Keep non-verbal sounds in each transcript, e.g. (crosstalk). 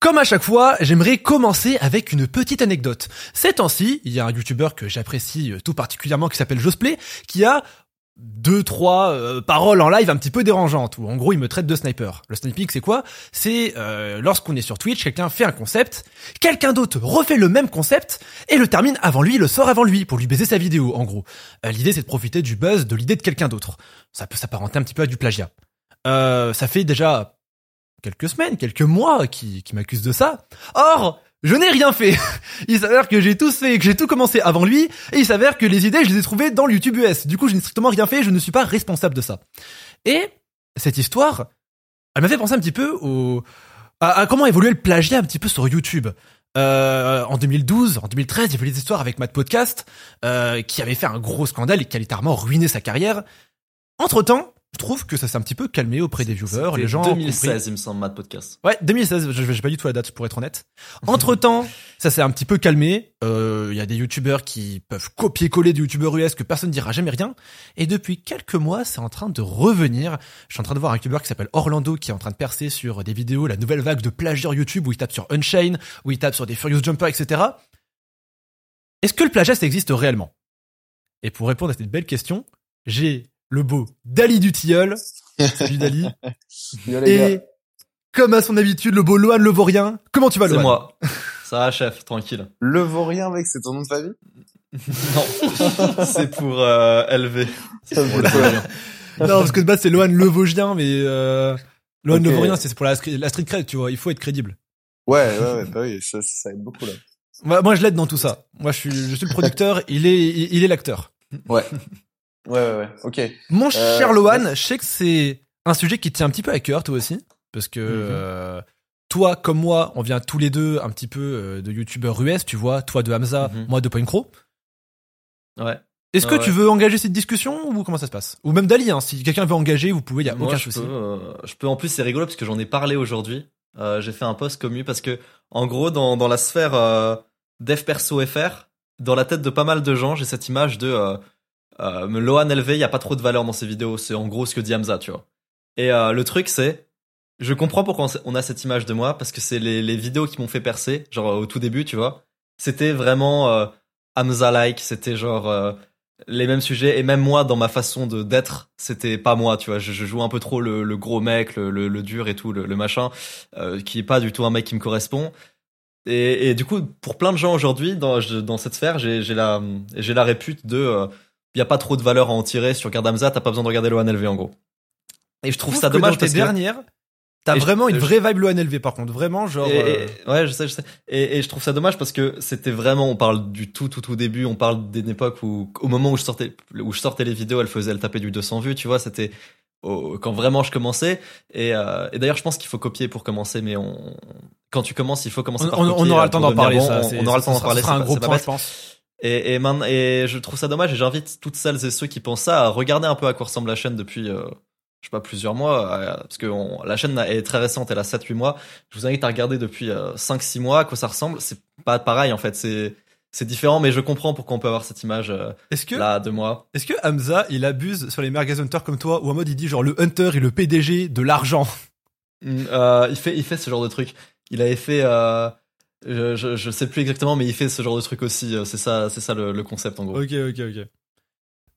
Comme à chaque fois, j'aimerais commencer avec une petite anecdote. Ces temps-ci, il y a un youtubeur que j'apprécie tout particulièrement qui s'appelle Josplay, qui a deux trois euh, paroles en live un petit peu dérangeantes où en gros il me traite de sniper. Le sniping c'est quoi? C'est euh, lorsqu'on est sur Twitch, quelqu'un fait un concept, quelqu'un d'autre refait le même concept et le termine avant lui, le sort avant lui pour lui baiser sa vidéo en gros. Euh, l'idée c'est de profiter du buzz de l'idée de quelqu'un d'autre. Ça peut s'apparenter un petit peu à du plagiat. ça fait déjà quelques semaines, quelques mois qui, qui m'accuse de ça. Or, je n'ai rien fait. (laughs) Il s'avère que j'ai tout fait, que j'ai tout commencé avant lui, et il s'avère que les idées, je les ai trouvées dans YouTube US. Du coup, je n'ai strictement rien fait, je ne suis pas responsable de ça. Et cette histoire, elle m'a fait penser un petit peu au, à, comment évoluer le plagiat un petit peu sur YouTube. Euh, en 2012, en 2013, il y avait des histoires avec Matt Podcast, euh, qui avait fait un gros scandale et qui a littéralement ruiné sa carrière. Entre temps, je trouve que ça s'est un petit peu calmé auprès des viewers. Les gens 2016, il me semble, Mad Podcast. Ouais, 2016. Je n'ai pas du tout la date pour être honnête. Entre temps, ça s'est un petit peu calmé. Il euh, y a des youtubeurs qui peuvent copier-coller des youtubeurs US que personne ne dira jamais rien. Et depuis quelques mois, c'est en train de revenir. Je suis en train de voir un youtubeur qui s'appelle Orlando qui est en train de percer sur des vidéos, la nouvelle vague de plagiat YouTube où il tape sur Unchain, où il tape sur des Furious Jumper, etc. Est-ce que le plagiat ça existe réellement? Et pour répondre à cette belle question, j'ai le beau Dali du Tilleul. Salut Dali. (laughs) Et comme à son habitude, le beau Lohan Levorien. Comment tu vas, Lohan C'est moi. Ça va, chef, tranquille. Levorien, mec, c'est ton nom de famille? (laughs) Non, (laughs) c'est pour euh, LV. non, parce que de base, c'est Lohan Levogien, mais euh, Lohan Levorien, c'est pour la, la street cred, tu vois. Il faut être crédible. Ouais, ouais, ouais, bah oui, ça, ça aide beaucoup, là. Moi, moi je l'aide dans tout ça. Moi, je suis, je suis le producteur, il est, il est l'acteur. Ouais. Ouais, ouais, ouais. Ok. Mon euh, cher Lohan, je sais que c'est un sujet qui tient un petit peu à cœur, toi aussi, parce que mhm. euh, toi, comme moi, on vient tous les deux un petit peu euh, de youtubeurs US, tu vois, toi de Hamza, mhm. moi de Point Crow. Ouais. Est-ce que tu veux engager cette discussion ou comment ça se passe? Ou même Dali, hein, si quelqu'un veut engager, vous pouvez, il y a aucun je souci. Peux, je peux, en plus, c'est rigolo parce que j'en ai parlé aujourd'hui. J'ai fait un post commu parce que, en gros, dans, dans la sphère dev perso FR, dans la tête de pas mal de gens, j'ai cette image de euh, Lohan LV, il y a pas trop de valeur dans ses vidéos. C'est en gros ce que dit Hamza, tu vois. Et euh, le truc, c'est, je comprends pourquoi on a cette image de moi, parce que c'est les, vidéos qui m'ont fait percer, genre au tout début, tu vois. C'était vraiment euh, Hamza-like, c'était genre euh, les mêmes sujets, et même moi, dans ma façon de d'être, c'était pas moi, tu vois. Je, joue un peu trop le, gros mec, le, dur et tout, le, machin, euh, qui est pas du tout un mec qui me correspond. Et, et du coup, pour plein de gens aujourd'hui, dans, cette sphère, j'ai la, la répute de il y a pas trop de valeur à en tirer sur Gardamza, t'as pas besoin de regarder Lohan LV en gros. Et je trouve ça dommage que tes dernières, T'as vraiment une vraie vibe Lohan LV par contre, vraiment genre. Euh, ouais, je sais, je sais. Et, et, je trouve ça dommage parce que c'était vraiment, on parle du tout, tout, tout début, on parle d'une époque où, au moment où je sortais, où je sortais les vidéos, elle faisait, elle tapait du 200 vues, tu vois, c'était quand vraiment je commençais. Et, euh, et d'ailleurs, je pense qu'il faut copier pour commencer, mais on, quand tu commences, il faut commencer on, par on, on aura le temps d'en parler. ça, on, aura le temps d'en parler. Ça sera un gros point, je pense. Et, et, man, et je trouve ça dommage et j'invite toutes celles et ceux qui pensent ça à regarder un peu à quoi ressemble la chaîne depuis, euh, je sais pas, plusieurs mois. Euh, parce que la chaîne est très récente, elle a 7-8 mois. Je vous invite à regarder depuis euh, 5-6 mois à quoi ça ressemble. C'est pas pareil en fait, c'est c'est différent, mais je comprends pourquoi on peut avoir cette image euh, est-ce que, là de moi. Est-ce que Hamza, il abuse sur les merguez hunters comme toi, ou en mode il dit genre le hunter et le PDG de l'argent? Mm, euh, Il fait, il fait ce genre de truc. Il avait fait, euh, je, je, je, sais plus exactement, mais il fait ce genre de truc aussi. Euh, c'est ça, c'est ça le, le, concept en gros. Ok, ok, ok.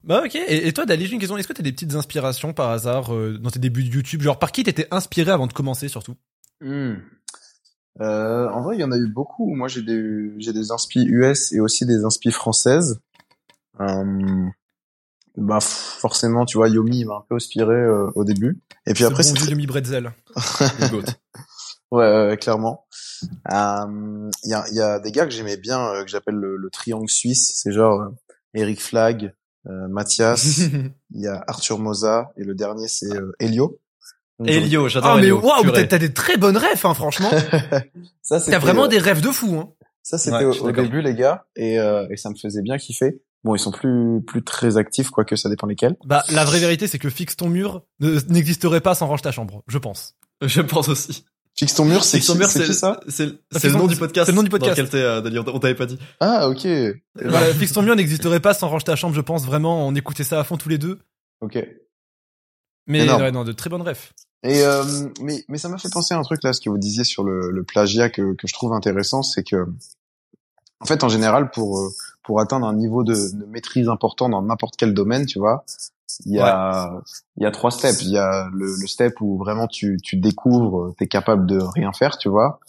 Bah ok. Et, et toi, Dali, j'ai une question. Est-ce que t'as des petites inspirations par hasard euh, dans tes débuts de YouTube? Genre, par qui t'étais inspiré avant de commencer surtout? Hmm. euh, En vrai, il y en a eu beaucoup. Moi, j'ai des j'ai des inspi US et aussi des inspi françaises. Euh, bah forcément, tu vois, Yomi m'a un peu inspiré euh, au début. Et puis après, c'est bon Yomi Bretzel. (laughs) ouais, ouais, clairement. Il euh, y, a, y, a, des gars que j'aimais bien, euh, que j'appelle le, le, triangle suisse. C'est genre euh, Eric Flag, Mathias, il (laughs) y a Arthur Moza et le dernier c'est Elio. Elio, j'adore Ah mais waouh, t'as des très bonnes rêves, hein, franchement. (laughs) ça T'as vraiment des rêves de fou, hein. Ça c'était au, début les gars et, et ça me faisait bien kiffer. Bon, ils sont plus plus très actifs, quoique ça dépend lesquels. Bah, la vraie vérité, c'est que fixe ton mur n'existerait pas sans range ta chambre, je pense. Je pense aussi. Fixe ton mur, c'est qui, c'est ça C'est le nom du podcast. C'est le nom du podcast. Dans lequel euh, on t'avait pas dit. Ah, ok. Voilà, fixe ton mur n'existerait pas sans range ta chambre, je pense vraiment. On écoutait ça à fond tous les deux. Ok. Mais ouais, non, de très bonnes refs. Et euh, mais mais ça m'a fait penser à un truc là, ce que vous disiez sur le, le plagiat que que je trouve intéressant, c'est que en fait en général pour euh, pour atteindre un niveau de, de maîtrise important dans n'importe quel domaine, tu vois, il y a il y a trois steps. Il y a le, le step où vraiment tu tu découvres, t'es capable de rien faire, tu vois.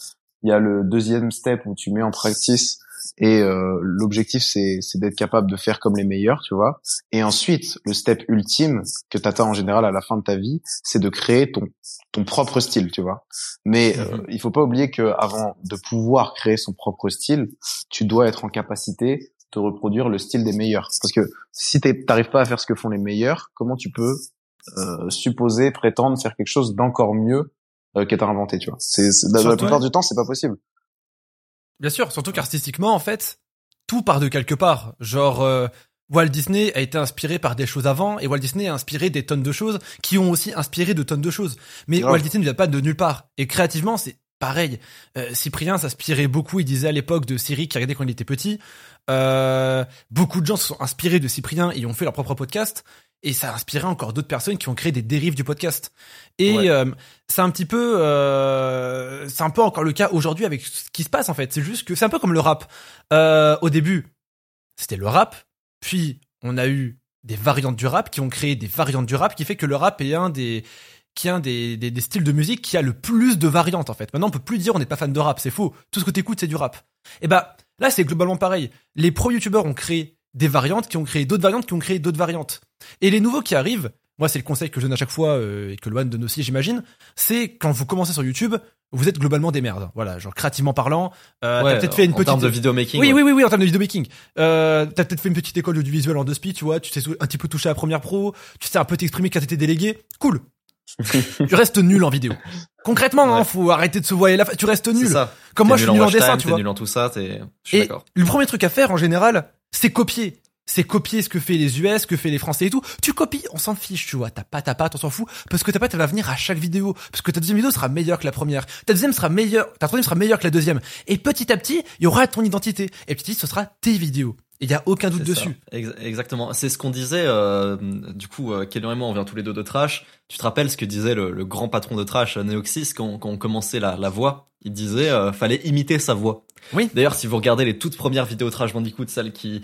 Il y a le deuxième step où tu mets en practice et euh, l'objectif c'est c'est d'être capable de faire comme les meilleurs, tu vois. Et ensuite, le step ultime que tu atteins en général à la fin de ta vie, c'est de créer ton ton propre style, tu vois. Mais euh, Mhm. il faut pas oublier que avant de pouvoir créer son propre style, tu dois être en capacité de reproduire le style des meilleurs. Parce que si t'arrives pas à faire ce que font les meilleurs, comment tu peux euh, supposer, prétendre faire quelque chose d'encore mieux euh, que t'as inventé, tu vois? C'est la, plupart ouais. du temps, c'est pas possible. Bien sûr, surtout qu'artistiquement, en fait, tout part de quelque part. Genre, euh, Walt Disney a été inspiré par des choses avant, et Walt Disney a inspiré des tonnes de choses qui ont aussi inspiré de tonnes de choses. Mais. Walt Disney ne vient pas de nulle part. Et créativement, c'est pareil. Euh, Cyprien s'inspirait beaucoup, il disait à l'époque de Siri qui regardait quand il était petit. Euh, beaucoup de gens se sont inspirés de Cyprien et ont fait leur propre podcast. Et ça a inspiré encore d'autres personnes qui ont créé des dérives du podcast. Et Ouais. euh, c'est un petit peu, euh, c'est un peu encore le cas aujourd'hui avec ce qui se passe en fait. C'est juste que c'est un peu comme le rap. Euh, au début, c'était le rap, puis on a eu des variantes du rap qui ont créé des variantes du rap, qui fait que le rap est un des qui est un des, des, des styles de musique qui a le plus de variantes en fait. Maintenant, on peut plus dire on n'est pas fan de rap, c'est faux. Tout ce que t'écoutes, c'est du rap. Et bah là, c'est globalement pareil. Les pro youtubeurs ont créé des variantes, qui ont créé d'autres variantes, qui ont créé d'autres variantes. Et les nouveaux qui arrivent, moi c'est le conseil que je donne à chaque fois euh, et que Loan donne aussi, j'imagine, c'est quand vous commencez sur YouTube, vous êtes globalement des merdes. Voilà, genre créativement parlant, euh, Ouais, t'as peut-être fait une en petite termes de vidéo making. oui, ouais. oui, oui, oui, en termes de vidéo making. Euh, t'as peut-être fait une petite école audiovisuelle en deux speed, tu vois, tu sais un petit peu toucher à la première pro, tu sais un peu t'exprimer quand t'étais délégué. Cool. Tu restes nul en vidéo. Concrètement, hein, Ouais. faut arrêter de se voiler la face. Tu restes nul. ça. Comme moi, je suis nul en dessin, time, tu vois. nul en tout ça, t'es. Je suis Et le premier truc à faire, en général, c'est copier. C'est copier ce que fait les US, ce que fait les Français et tout. Tu copies, on s'en fiche, tu vois. Ta patte, ta patte, on s'en fout. Parce que ta patte, elle va venir à chaque vidéo. Parce que ta deuxième vidéo sera meilleure que la première. Ta deuxième sera meilleure, ta troisième sera meilleure que la deuxième. Et petit à petit, il y aura ton identité. Et petit à petit, ce sera tes vidéos. Il y a aucun doute dessus. Ex- Exactement. C'est ce qu'on disait. euh, du coup, euh, Kélian et moi, on vient tous les deux de Trash. Tu te rappelles ce que disait le, le grand patron de Trash, euh, Neoxys, quand, quand on commençait la, la voix? Il disait, euh, fallait imiter sa voix. Oui. D'ailleurs, si vous regardez les toutes premières vidéos Trash Bandicoot, celles qui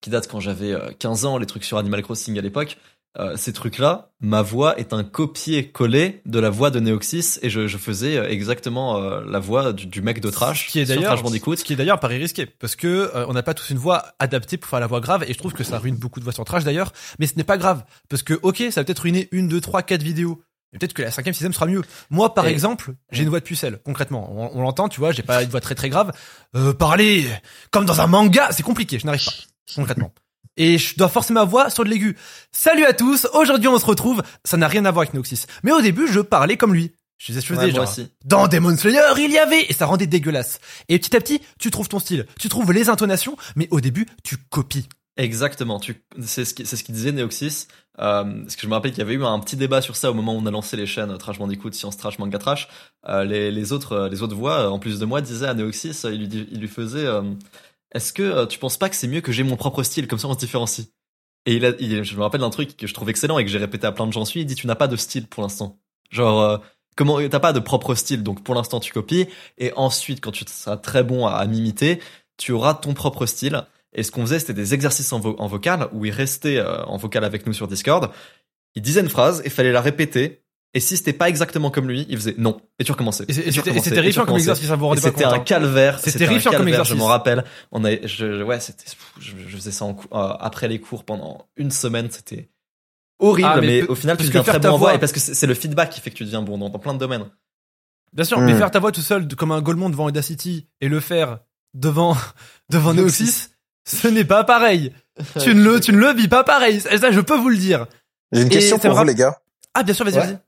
qui datent quand j'avais euh, 15 ans, les trucs sur Animal Crossing à l'époque, euh, ces trucs-là, ma voix est un copier-coller de la voix de Neoxys et je, je faisais euh, exactement euh, la voix du, du mec de Trash Ce qui est d'ailleurs, ce qui est d'ailleurs un pari risqué. Parce que, euh, on n'a pas tous une voix adaptée pour faire la voix grave. Et je trouve que ça ruine beaucoup de voix sur trash d'ailleurs. Mais ce n'est pas grave. Parce que, ok, ça va peut-être ruiner une, deux, trois, quatre vidéos. Peut-être que la cinquième, sixième sera mieux. Moi, par Et- exemple, j'ai une voix de pucelle, concrètement. On, on l'entend, tu vois, j'ai pas une voix très très grave. Euh, parler comme dans un manga, c'est compliqué, je n'arrive pas, concrètement. Et je dois forcer ma voix sur de l'aigu. Salut à tous, aujourd'hui on se retrouve, ça n'a rien à voir avec Noxys. Mais au début, je parlais comme lui. Je faisais, Ouais, genre, aussi. dans Demon Slayer, il y avait, et ça rendait dégueulasse. Et petit à petit, tu trouves ton style, tu trouves les intonations, mais au début, tu copies. Exactement, tu, c'est ce qui, c'est ce qu'il disait Neoxys. Euh, parce que je me rappelle qu'il y avait eu un petit débat sur ça au moment où on a lancé les chaînes Trash Bandicoot, Science Trash, Manga Trash. Euh, les, les autres, euh, les autres voix, en plus de moi, disaient à Neoxys, il lui, il lui faisait, euh, est-ce que euh, tu penses pas que c'est mieux que j'ai mon propre style, comme ça on se différencie? Et il a, il- je me rappelle d'un truc que je trouve excellent et que j'ai répété à plein de gens il dit tu n'as pas de style pour l'instant. Genre, euh, comment, t'as pas de propre style, donc pour l'instant tu copies, et ensuite quand tu seras très bon à, m'imiter, tu auras ton propre style. Et ce qu'on faisait, c'était des exercices en, en vocal, où il restait euh, en vocal avec nous sur Discord. Il disait une phrase, et fallait la répéter. Et si c'était pas exactement comme lui, il faisait non. Et tu recommençais. Et c'est- et tu c'était terrifiant comme exercice, ça vous pas C'était un calvaire. C'est C'était un terrifiant comme calvaire, exercice. Je m'en rappelle. On a, je, je- ouais, c'était, je, je faisais ça en euh, après les cours pendant une semaine. C'était horrible, Ah, mais au final, tu deviens faire très ta bon en voix, voix- et parce que c'est c'est le feedback qui fait que tu deviens bon dans, dans plein de domaines. Bien sûr, Mm. mais faire ta voix tout seul comme un Golemon devant Audacity et le faire devant, (laughs) devant Neoxys, ce n'est pas pareil. tu ne le, tu ne le vis pas pareil. Ça, je peux vous le dire. J'ai une question pour vous, les gars. Ah, bien sûr, vas-y, Ouais. vas-y.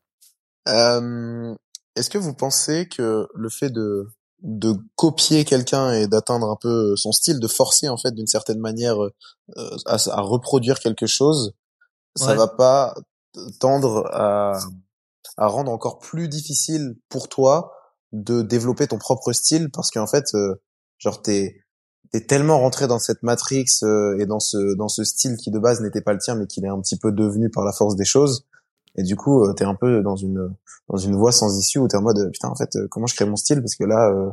Euh, Est-ce que vous pensez que le fait de de copier quelqu'un et d'atteindre un peu son style, de forcer en fait d'une certaine manière euh, à, à reproduire quelque chose, ça Ouais. va pas tendre à à rendre encore plus difficile pour toi de développer ton propre style? Parce qu'en fait, euh, genre t'es t'es tellement rentré dans cette matrix euh, et dans ce dans ce style qui de base n'était pas le tien mais qu'il est un petit peu devenu par la force des choses Et du coup, euh, t'es un peu dans une dans une voie sans issue où t'es en mode putain en fait euh, comment je crée mon style? Parce que là euh,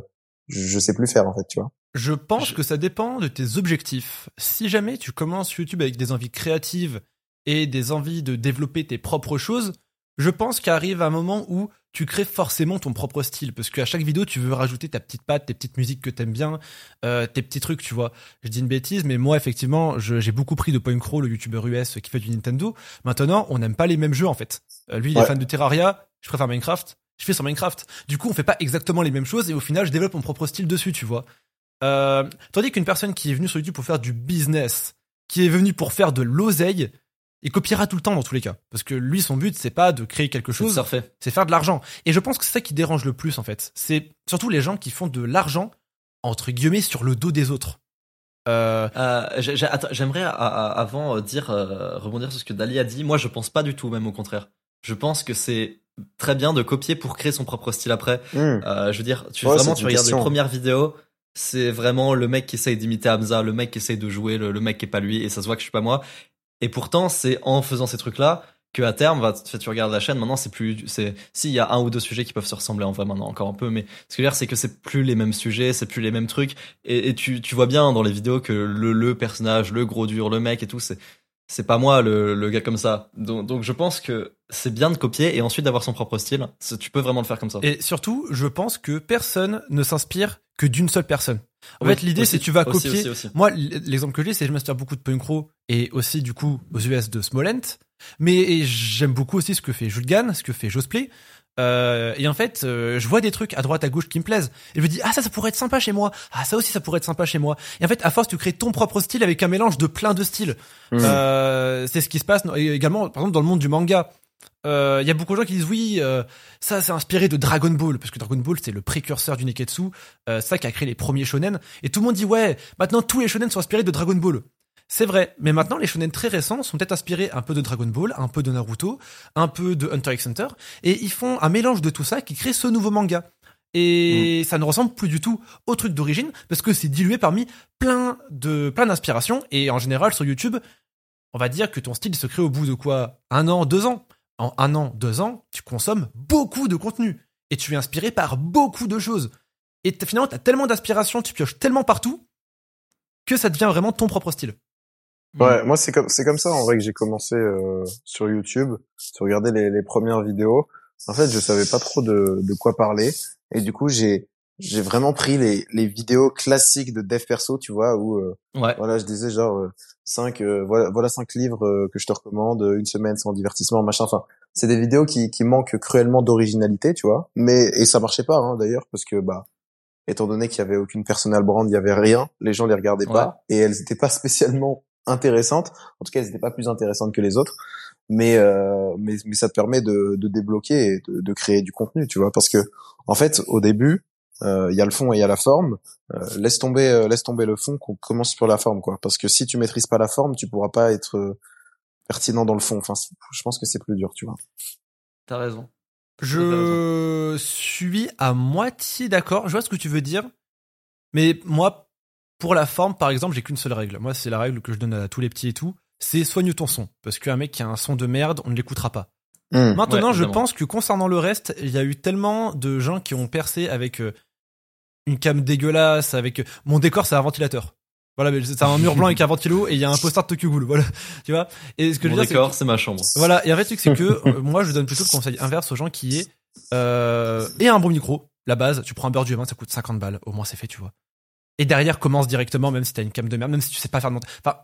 je, je sais plus faire en fait, tu vois. Je pense Je- que ça dépend de tes objectifs. Si jamais tu commences YouTube avec des envies créatives et des envies de développer tes propres choses, je pense qu'arrive un moment où tu crées forcément ton propre style. Parce qu'à chaque vidéo, tu veux rajouter ta petite patte, tes petites musiques que t'aimes bien, euh, tes petits trucs, tu vois. Je dis une bêtise, mais moi, effectivement, j'ai beaucoup pris de Point Crow, le youtubeur US qui fait du Nintendo. Maintenant, on n'aime pas les mêmes jeux, en fait. Euh, lui, il est fan de Terraria, je préfère Minecraft. Je fais sur Minecraft. Du coup, on fait pas exactement les mêmes choses et au final, je développe mon propre style dessus, tu vois. Euh, tandis qu'une personne qui est venue sur YouTube pour faire du business, qui est venue pour faire de l'oseille, il copiera tout le temps dans tous les cas. Parce que lui, son but, c'est pas de créer quelque Chose c'est faire de l'argent. Et je pense que c'est ça qui dérange le plus, en fait. C'est surtout les gens qui font de l'argent, entre guillemets, sur le dos des autres. Euh, Euh, J'aimerais à- à- avant euh, dire euh, rebondir sur ce que Dali a dit. Moi, je pense pas du tout, même au contraire. Je pense que c'est très bien de copier pour créer son propre style après. Hmm. Euh, je veux dire, tu Ouais, vraiment tu regardes question. les premières vidéos, c'est vraiment le mec qui essaye d'imiter Hamza, le mec qui essaye de jouer, le, le mec qui est pas lui, et ça se voit que je suis pas moi. Et pourtant, c'est en faisant ces trucs-là que à terme, va, tu tu regardes la chaîne, maintenant c'est plus, c'est, si il y a un ou deux sujets qui peuvent se ressembler en vrai maintenant encore un peu, mais ce que je veux dire, c'est que c'est plus les mêmes sujets, c'est plus les mêmes trucs, et, et tu, tu vois bien dans les vidéos que le, le personnage, le gros dur, le mec et tout, c'est, c'est pas moi le, le gars comme ça. Donc, donc je pense que c'est bien de copier et ensuite d'avoir son propre style. Tu peux vraiment le faire comme ça. et surtout, je pense que personne ne s'inspire que d'une seule personne. En Oui, fait, l'idée, c'est que tu vas aussi, copier aussi, aussi. Moi, l'exemple que j'ai, c'est que je m'inspire beaucoup de Punk Crow et aussi du coup aux US de Smolent. Mais j'aime beaucoup aussi ce que fait Jules Gann, ce que fait Josplay. Euh, et en fait, euh, je vois des trucs à droite, à gauche qui me plaisent. Et je me dis, ah ça, ça pourrait être sympa chez moi. Ah ça aussi, ça pourrait être sympa chez moi. Et en fait, à force, tu crées ton propre style avec un mélange de plein de styles. Hmm. Euh, c'est ce qui se passe et également, par exemple, dans le monde du manga. Euh, Il y a beaucoup de gens qui disent oui, euh, ça c'est inspiré de Dragon Ball parce que Dragon Ball c'est le précurseur du Neketsu, euh, ça qui a créé les premiers shonen. Et tout le monde dit ouais, maintenant tous les shonen sont inspirés de Dragon Ball. C'est vrai, mais maintenant les shonen très récents sont peut-être inspirés un peu de Dragon Ball, un peu de Naruto, un peu de Hunter x Hunter, et ils font un mélange de tout ça qui crée ce nouveau manga. Et ça ne ressemble plus du tout au truc d'origine parce que c'est dilué parmi plein de plein d'inspirations. Et en général sur YouTube, on va dire que ton style se crée au bout de quoi? Un an, deux ans? En un an, deux ans, tu consommes beaucoup de contenu et tu es inspiré par beaucoup de choses. Et finalement, tu as tellement d'inspiration, tu pioches tellement partout que ça devient vraiment ton propre style. Ouais, moi c'est comme c'est comme ça en vrai que j'ai commencé euh, sur YouTube, sur regarder les, les premières vidéos. En fait, je savais pas trop de, de quoi parler et du coup j'ai j'ai vraiment pris les, les vidéos classiques de dev perso, tu vois, où euh, Ouais. voilà, je disais genre euh, cinq euh, voilà voilà cinq livres euh, que je te recommande, une semaine sans divertissement, machin. Enfin, c'est des vidéos qui qui manquent cruellement d'originalité, tu vois. Mais et ça marchait pas hein, d'ailleurs parce que bah étant donné qu'il y avait aucune personal brand, il y avait rien, les gens les regardaient pas et elles étaient pas (laughs) spécialement intéressantes. En tout cas, elles étaient pas plus intéressantes que les autres. Mais euh, mais mais ça te permet de de débloquer et de, de créer du contenu, tu vois, parce que en fait, au début, euh, il y a le fond et il y a la forme. Euh, laisse tomber euh, laisse tomber le fond qu'on commence sur la forme quoi parce que si tu maîtrises pas la forme tu pourras pas être euh, pertinent dans le fond enfin je pense que c'est plus dur tu vois T'as raison. Je suis à moitié d'accord. Je vois ce que tu veux dire. Mais moi, pour la forme, par exemple, j'ai qu'une seule règle. Moi, c'est la règle que je donne à tous les petits et tout. C'est soigne ton son. Parce qu'un mec qui a un son de merde, on ne l'écoutera pas. Hmm. Maintenant, Ouais, je pense que concernant le reste, il y a eu tellement de gens qui ont percé avec euh, une cam dégueulasse, avec euh, mon décor, c'est un ventilateur. Voilà, mais c'est un mur blanc avec un ventilo et il y a un poster de Tokyo Ghoul. Voilà, (laughs) tu vois? Et ce que je veux dire, c'est décor, c'est ma chambre. voilà, et en fait, le truc, c'est que (laughs) euh, moi, je donne plutôt le conseil inverse aux gens qui est euh, et un bon micro. La base, tu prends un beurre du 20 ça coûte 50 balles. Au moins, c'est fait, tu vois. Et derrière, commence directement, même si t'as une cam de merde, même si tu sais pas faire de montage. Enfin,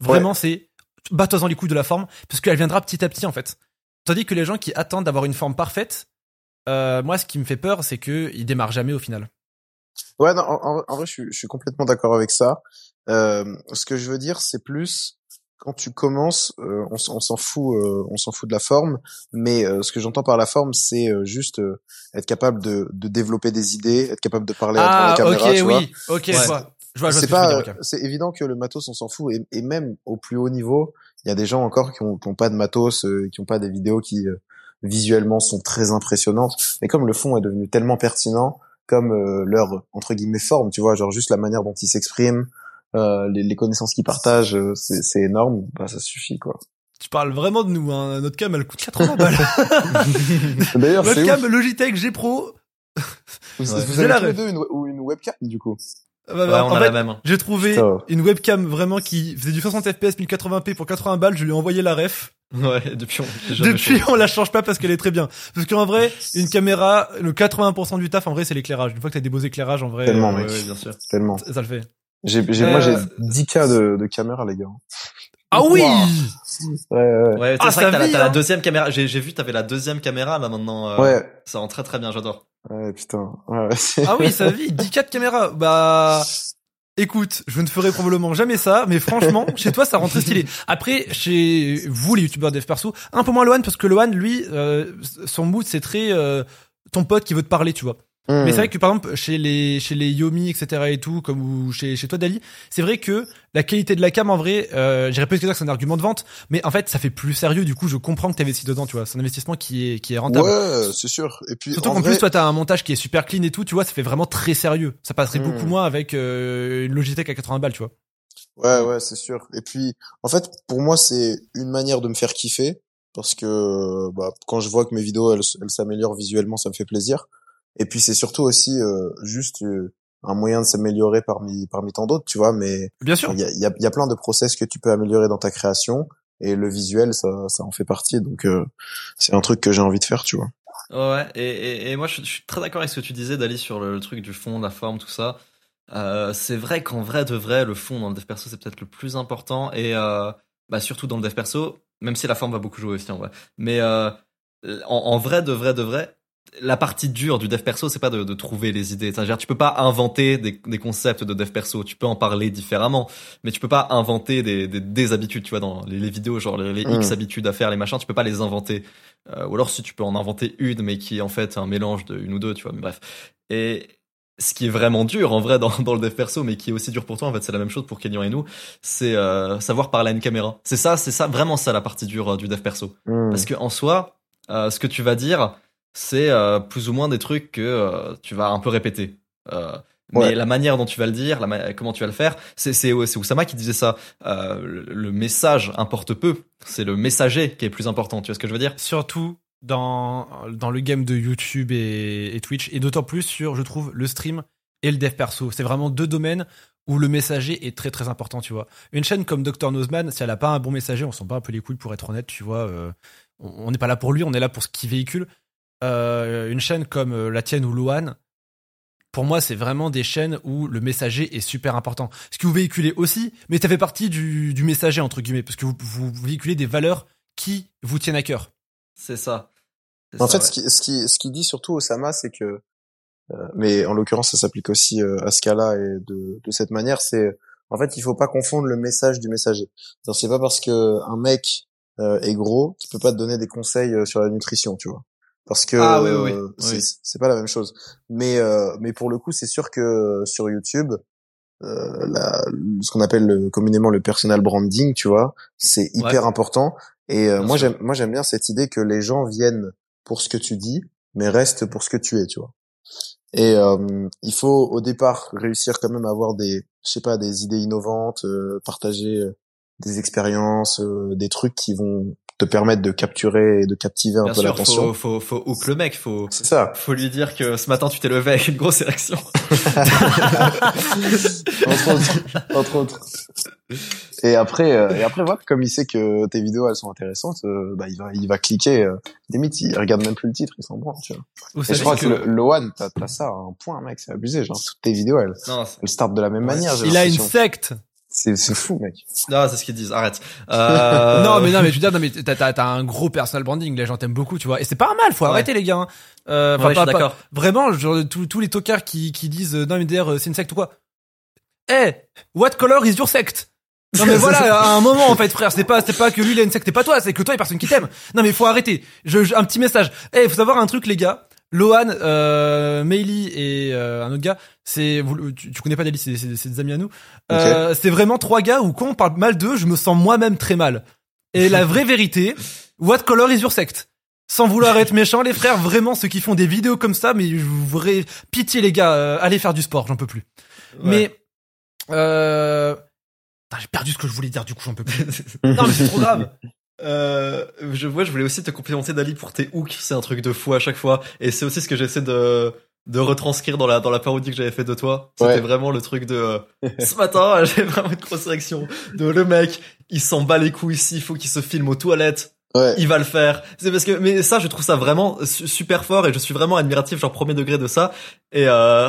vraiment, c'est bats-toi dans les couilles de la forme, parce qu'elle viendra petit à petit, en fait. Tandis que les gens qui attendent d'avoir une forme parfaite, euh, moi, ce qui me fait peur, c'est que ils démarrent jamais au final. Ouais, non, en, en- en vrai, je suis, je suis complètement d'accord avec ça. Euh, ce que je veux dire, c'est plus quand tu commences, euh, on, s'en fout, euh, on s'en fout de la forme, mais euh, ce que j'entends par la forme, c'est euh, juste euh, être capable de, de développer des idées, être capable de parler Ah, à devant la caméra, ok, tu vois. oui, ok, je Ouais. vois. Je vois, je vois ce c'est pas, c'est évident que le matos on s'en fout et, et même au plus haut niveau, il y a des gens encore qui ont, qui ont pas de matos, euh, qui ont pas des vidéos qui euh, visuellement sont très impressionnantes. Mais comme le fond est devenu tellement pertinent, comme euh, leur entre guillemets forme, tu vois, genre juste la manière dont ils s'expriment, euh, les, les connaissances qu'ils partagent, euh, c'est c'est énorme, bah ça suffit quoi. Tu parles vraiment de nous, hein. Notre cam, elle coûte 80 balles. (laughs) D'ailleurs, c'est Webcam ouf. Logitech G Pro. Vous, Ouais. vous J'ai avez la tous les ref. deux une, ou une webcam, du coup? Euh, Ouais, en on a fait, la même. J'ai trouvé Putain. une webcam vraiment qui faisait du 60 fps 1080p pour 80 balles. Je lui ai envoyé la ref. (laughs) Ouais, depuis on, Depuis, on la change pas parce qu'elle est très bien. Parce qu'en vrai, une caméra, le 80% du taf, en vrai, c'est l'éclairage. Une fois que t'as des beaux éclairages, en vrai, Tellement, euh, mec. Ouais, ouais, bien sûr. Tellement. ça, ça le fait. J'ai, j'ai, Euh, moi, j'ai 10K de, de caméra, les gars. Ah oui! Wow. Ouais, ouais. Ouais, Ah, c'est vrai que ça t'as la, hein. deuxième caméra. J'ai, j'ai vu, t'avais la deuxième caméra là maintenant. euh, Ouais. Ça rend très très bien, j'adore. Ouais, putain. Ouais, Ah oui, ça (laughs) vit. 10 4 caméras. Bah, écoute, je ne ferai probablement jamais ça, mais franchement, (laughs) chez toi, ça rend très stylé. Après, chez vous, les youtubeurs dev perso, un peu moins Lohan, parce que Lohan, lui, euh, son mood, c'est très, euh, ton pote qui veut te parler, tu vois. Hmm. Mais c'est vrai que par exemple chez les chez les Yomi etc et tout comme ou chez chez toi Dali c'est vrai que la qualité de la cam en vrai euh, j'irais dire que c'est un argument de vente mais en fait ça fait plus sérieux du coup je comprends que t'investis dedans tu vois c'est un investissement qui est qui est rentable Ouais, c'est sûr. Et puis, surtout en qu'en vrai, plus toi t'as un montage qui est super clean et tout tu vois ça fait vraiment très sérieux ça passerait beaucoup moins avec euh, une Logitech à 80 balles tu vois Ouais, ouais, c'est sûr. Et puis, en fait, pour moi, c'est une manière de me faire kiffer parce que bah, quand je vois que mes vidéos elles s'améliorent visuellement, ça me fait plaisir. Et puis, c'est surtout aussi euh, juste euh, un moyen de s'améliorer parmi parmi tant d'autres, tu vois. Mais bien sûr il y a, il y, a, y a plein de process que tu peux améliorer dans ta création et le visuel, ça, ça en fait partie. Donc, euh, c'est un truc que j'ai envie de faire, tu vois. Ouais, et, et, et moi je, je suis très d'accord avec ce que tu disais, Dali, sur le, le truc du fond, la forme, tout ça. Euh, c'est vrai qu'en vrai de vrai, le fond dans le dev perso, c'est peut-être le plus important. Et euh, bah, surtout dans le dev perso, même si la forme va beaucoup jouer aussi en vrai. Mais euh, en, en vrai de vrai de vrai, la partie dure du dev perso, c'est pas de, de trouver les idées. C'est-à-dire, tu peux pas inventer des, des concepts de dev perso. Tu peux en parler différemment, mais tu peux pas inventer des, des, des habitudes. Tu vois, dans les, les vidéos, genre les, les Mm. X habitudes à faire, les machins, tu peux pas les inventer. Euh, ou alors si tu peux en inventer une, mais qui est en fait un mélange de une ou deux, tu vois. Mais bref. Et ce qui est vraiment dur en vrai dans, dans le dev perso, mais qui est aussi dur pour toi, en fait, c'est la même chose pour Kenyon et nous, c'est euh, savoir parler à une caméra. C'est ça, c'est ça, vraiment ça la partie dure euh, du dev perso. Hmm. Parce que en soi, euh, ce que tu vas dire, c'est euh, plus ou moins des trucs que euh, tu vas un peu répéter. Euh, mais la manière dont tu vas le dire, la comment tu vas le faire, c'est c'est c'est Oussama qui disait ça. Euh, le, le message importe peu. C'est le messager qui est plus important. Tu vois ce que je veux dire? Surtout dans dans le game de YouTube et, et Twitch et d'autant plus sur je trouve le stream et le dev perso c'est vraiment deux domaines où le messager est très très important tu vois une chaîne comme Dr Nozman si elle a pas un bon messager on s'en bat un peu les couilles pour être honnête tu vois euh, on on n'est pas là pour lui on est là pour ce qu'il véhicule Euh, une chaîne comme euh, la tienne ou Loan pour moi, c'est vraiment des chaînes où le messager est super important. Ce que vous véhiculez aussi, mais ça fait partie du, du messager, entre guillemets, parce que vous, vous véhiculez des valeurs qui vous tiennent à cœur. C'est ça. En ça, fait, ouais. ce qui, ce qui, ce qui dit surtout Osama, c'est que, euh, mais en l'occurrence, ça s'applique aussi euh, à ce cas-là et de, de cette manière, c'est, en fait, il faut pas confondre le message du messager. C'est pas parce que un mec euh, est gros qu'il peut pas te donner des conseils euh, sur la nutrition, tu vois. Parce que Ah oui, oui, oui. euh, c'est pas la même chose. Mais euh, mais pour le coup, c'est sûr que sur YouTube, euh, la, ce qu'on appelle le- communément le personal branding, tu vois, c'est hyper important. Et euh, moi, sûr. j'aime moi j'aime bien cette idée que les gens viennent pour ce que tu dis, mais restent pour ce que tu es, tu vois. Et euh, il faut au départ réussir quand même à avoir des, je sais pas, des idées innovantes, euh, partager euh, des expériences, euh, des trucs qui vont te permettre de capturer et de captiver un Bien peu l'attention. faut, faut, faut hook le mec, faut, C'est ça. faut lui dire que ce matin tu t'es levé avec une grosse érection. (laughs) entre autres. Entre autres. Et après, euh, et après voilà, comme il sait que tes vidéos elles sont intéressantes, euh, bah il va, il va cliquer. Euh, limite, il regarde même plus le titre, il s'en branle, tu vois. Vous Et je crois que que, One, t'as, t'as ça à un point, mec, c'est abusé. Genre toutes tes vidéos, elles, Non, elles startent de la même Ouais. manière. il a une secte. C'est, c'est fou, mec. non, c'est ce qu'ils disent. Arrête. Euh... (laughs) Non, mais non, mais je veux dire, non, mais t'as, t'as, t'as un gros personal branding. Les gens t'aiment beaucoup, tu vois. Et c'est pas mal. Faut Ouais. arrêter, les gars. hein. Euh, Ouais, pas- pas-. Vraiment, genre, tous, tous les tocards qui, qui disent, euh, non, mais d'ailleurs, euh, c'est une secte ou quoi? Eh, what color is your sect? Non mais (laughs) voilà, à un moment en fait frère, c'est pas c'est pas que lui il a une secte et pas toi, c'est que toi il y a personne qui t'aime. Non mais faut arrêter. Je, je- un petit message. Eh, faut savoir un truc les gars. Lohan, euh, Meili et euh, un autre gars, c'est tu, tu connais pas Dali, c'est des amis à nous. Euh, c'est vraiment trois gars où quand on parle mal d'eux, je me sens moi-même très mal. Et la vraie (laughs) vérité, what color is your sect? Sans vouloir être méchant, les frères, vraiment ceux qui font des vidéos comme ça, mais je vous voudrais pitié les gars, euh, allez faire du sport, j'en peux plus. Ouais. Mais euh... j'ai perdu ce que je voulais dire, du coup j'en peux plus. (laughs) non mais c'est trop grave. Euh, je vois, je voulais aussi te complimenter Dali pour tes hooks, c'est un truc de fou à chaque fois, et c'est aussi ce que j'essaie de de retranscrire dans la dans la parodie que j'avais fait de toi. C'était Ouais. vraiment le truc de euh, ce matin, (laughs) j'ai vraiment une grosse réaction de le mec, il s'en bat les couilles ici, il faut qu'il se filme aux toilettes, Ouais. il va le faire. C'est parce que mais ça je trouve ça vraiment su- super fort et je suis vraiment admiratif genre premier degré de ça et euh,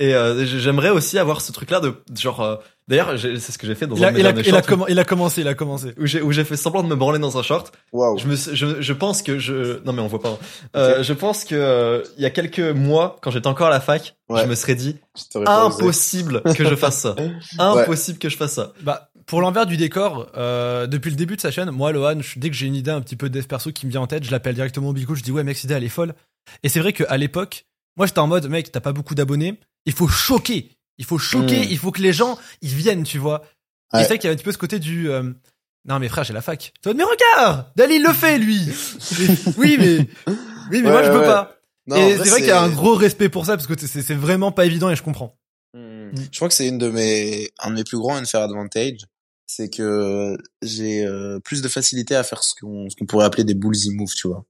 et euh, j'aimerais aussi avoir ce truc là de genre euh, d'ailleurs c'est ce que j'ai fait dans Il un a, de mes il, a, il, a il a commencé, il a commencé. où j'ai où j'ai fait semblant de me branler dans un short Waouh. je me je, je pense que je non mais on voit pas hein. euh, je pense que euh, il y a quelques mois quand j'étais encore à la fac Ouais. je me serais dit impossible que je fasse ça (laughs) impossible que je fasse ça Bah, pour l'envers du décor, euh, depuis le début de sa chaîne, moi, Lohan, je- dès que j'ai une idée un petit peu de dev perso qui me vient en tête, je l'appelle directement au bico, je dis ouais, mec, cette idée, elle est folle. Et c'est vrai qu'à l'époque, moi, j'étais en mode, mec, t'as pas beaucoup d'abonnés, il faut choquer. Il faut choquer, Mm. il faut que les gens, ils viennent, tu vois. Et c'est vrai qu'il y avait un petit peu ce côté du, euh, non, mais frère, j'ai la fac. Toi, mais regarde! Dali, il le fait, lui! (laughs) Oui, mais, oui, mais Ouais, moi, je peux ouais. pas. Non, et c'est vrai, qu'il y a un gros respect pour ça, parce que c'est c'est vraiment pas évident et je comprends. Hmm. Je crois que c'est une de mes, un de mes plus grands unfair advantage, c'est que j'ai euh, plus de facilité à faire ce qu'on ce qu'on pourrait appeler des bullsy moves, tu vois.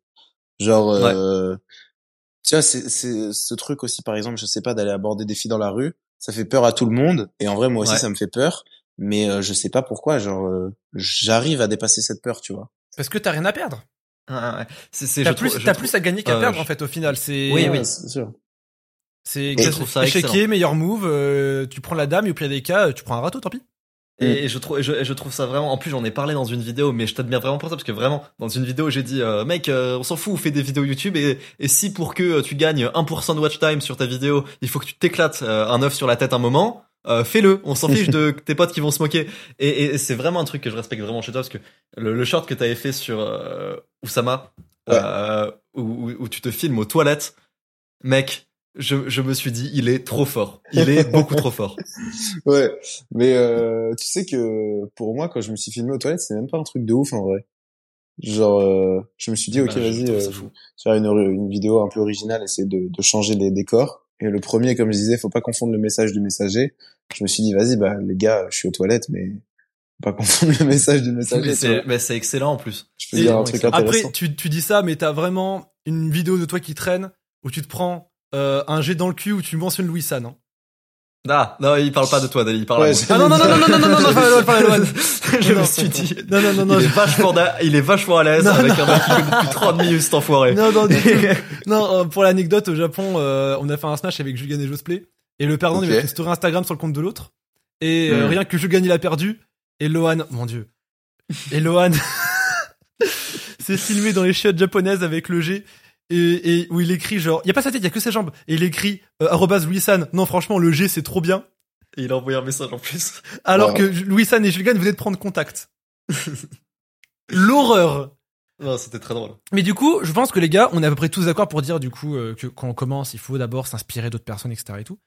Genre, euh, tu vois, c'est c'est ce truc aussi, par exemple, je sais pas, d'aller aborder des filles dans la rue, ça fait peur à tout le monde, et en vrai, moi aussi, Ouais. ça me fait peur, mais euh, je sais pas pourquoi, genre, euh, j'arrive à dépasser cette peur, tu vois. Parce que t'as rien à perdre. Ouais. c'est T'as plus, trouve- plus à gagner qu'à euh, perdre, je- en fait, au final. C'est, Oui, oui. c'est sûr. C'est excellent. meilleur move, euh, tu prends la dame et au pire des cas, tu prends un râteau, tant pis. Et, et je trouve, je, je trouve ça vraiment. En plus, j'en ai parlé dans une vidéo, mais je t'admire vraiment pour ça parce que vraiment, dans une vidéo, j'ai dit, euh, mec, euh, on s'en fout, fais des vidéos YouTube et, et si pour que euh, tu gagnes 1% de watch time sur ta vidéo, il faut que tu t'éclates euh, un œuf sur la tête un moment. euh, fais-le, on s'en fiche de (laughs) tes potes qui vont se moquer. Et, et- et c'est vraiment un truc que je respecte vraiment chez toi parce que le, le short que t'avais fait sur euh, Oussama, euh, où, où- où tu te filmes aux toilettes, mec, je, je me suis dit, il est trop fort. Il est beaucoup trop fort. (laughs) Ouais, mais euh, tu sais que pour moi, quand je me suis filmé aux toilettes, c'est même pas un truc de ouf en vrai. Genre, euh, je me suis dit, ok, Bah, vas-y, euh, faire une, une vidéo un peu originale, essayer de, de changer les décors. Et le premier, comme je disais, faut pas confondre le message du messager. Je me suis dit, vas-y, bah les gars, je suis aux toilettes, mais faut pas confondre le message du messager. mais c'est excellent en plus. Je peux Et dire un truc. Après, tu, tu dis ça, mais t'as vraiment une vidéo de toi qui traîne où tu te prends euh, un jet dans le cul où tu mentionnes Louis San. hein. Ah, non, il parle pas de toi, Dali, il parle Ouais, à j'ai- moi. Ah non, non, non, non, non, non, non, non, (laughs) non, pas Lohan. Je Non, me non. suis dit. Non, non, non, non, il, est je- vachement da- il est vachement à l'aise Non, avec non. un mec qui connaît depuis 30 minutes, cet enfoiré. non, non, du tout. (laughs) non, euh, pour l'anecdote, au Japon, euh, on a fait un smash avec Jugan et Josplay. Et le perdant, il Ok. a fait une story Instagram sur le compte de l'autre. Et euh, Hmm. rien que Jugan, il a perdu. Et Lohan, mon dieu. Et Lohan (laughs) s'est filmé dans les chiottes japonaises avec le G. Et, et où il écrit genre, il y a pas sa tête, il y a que ses jambes. Et il écrit, euh, Louis San. Non, franchement, le G, c'est trop bien. Et il a envoyé un message en plus. Alors Wow. que Louis San et Julian venaient de prendre contact. (laughs) L'horreur. Non, c'était très drôle. Mais du coup, je pense que les gars, on est à peu près tous d'accord pour dire du coup euh, que quand on commence, il faut d'abord s'inspirer d'autres personnes, etc. et tout.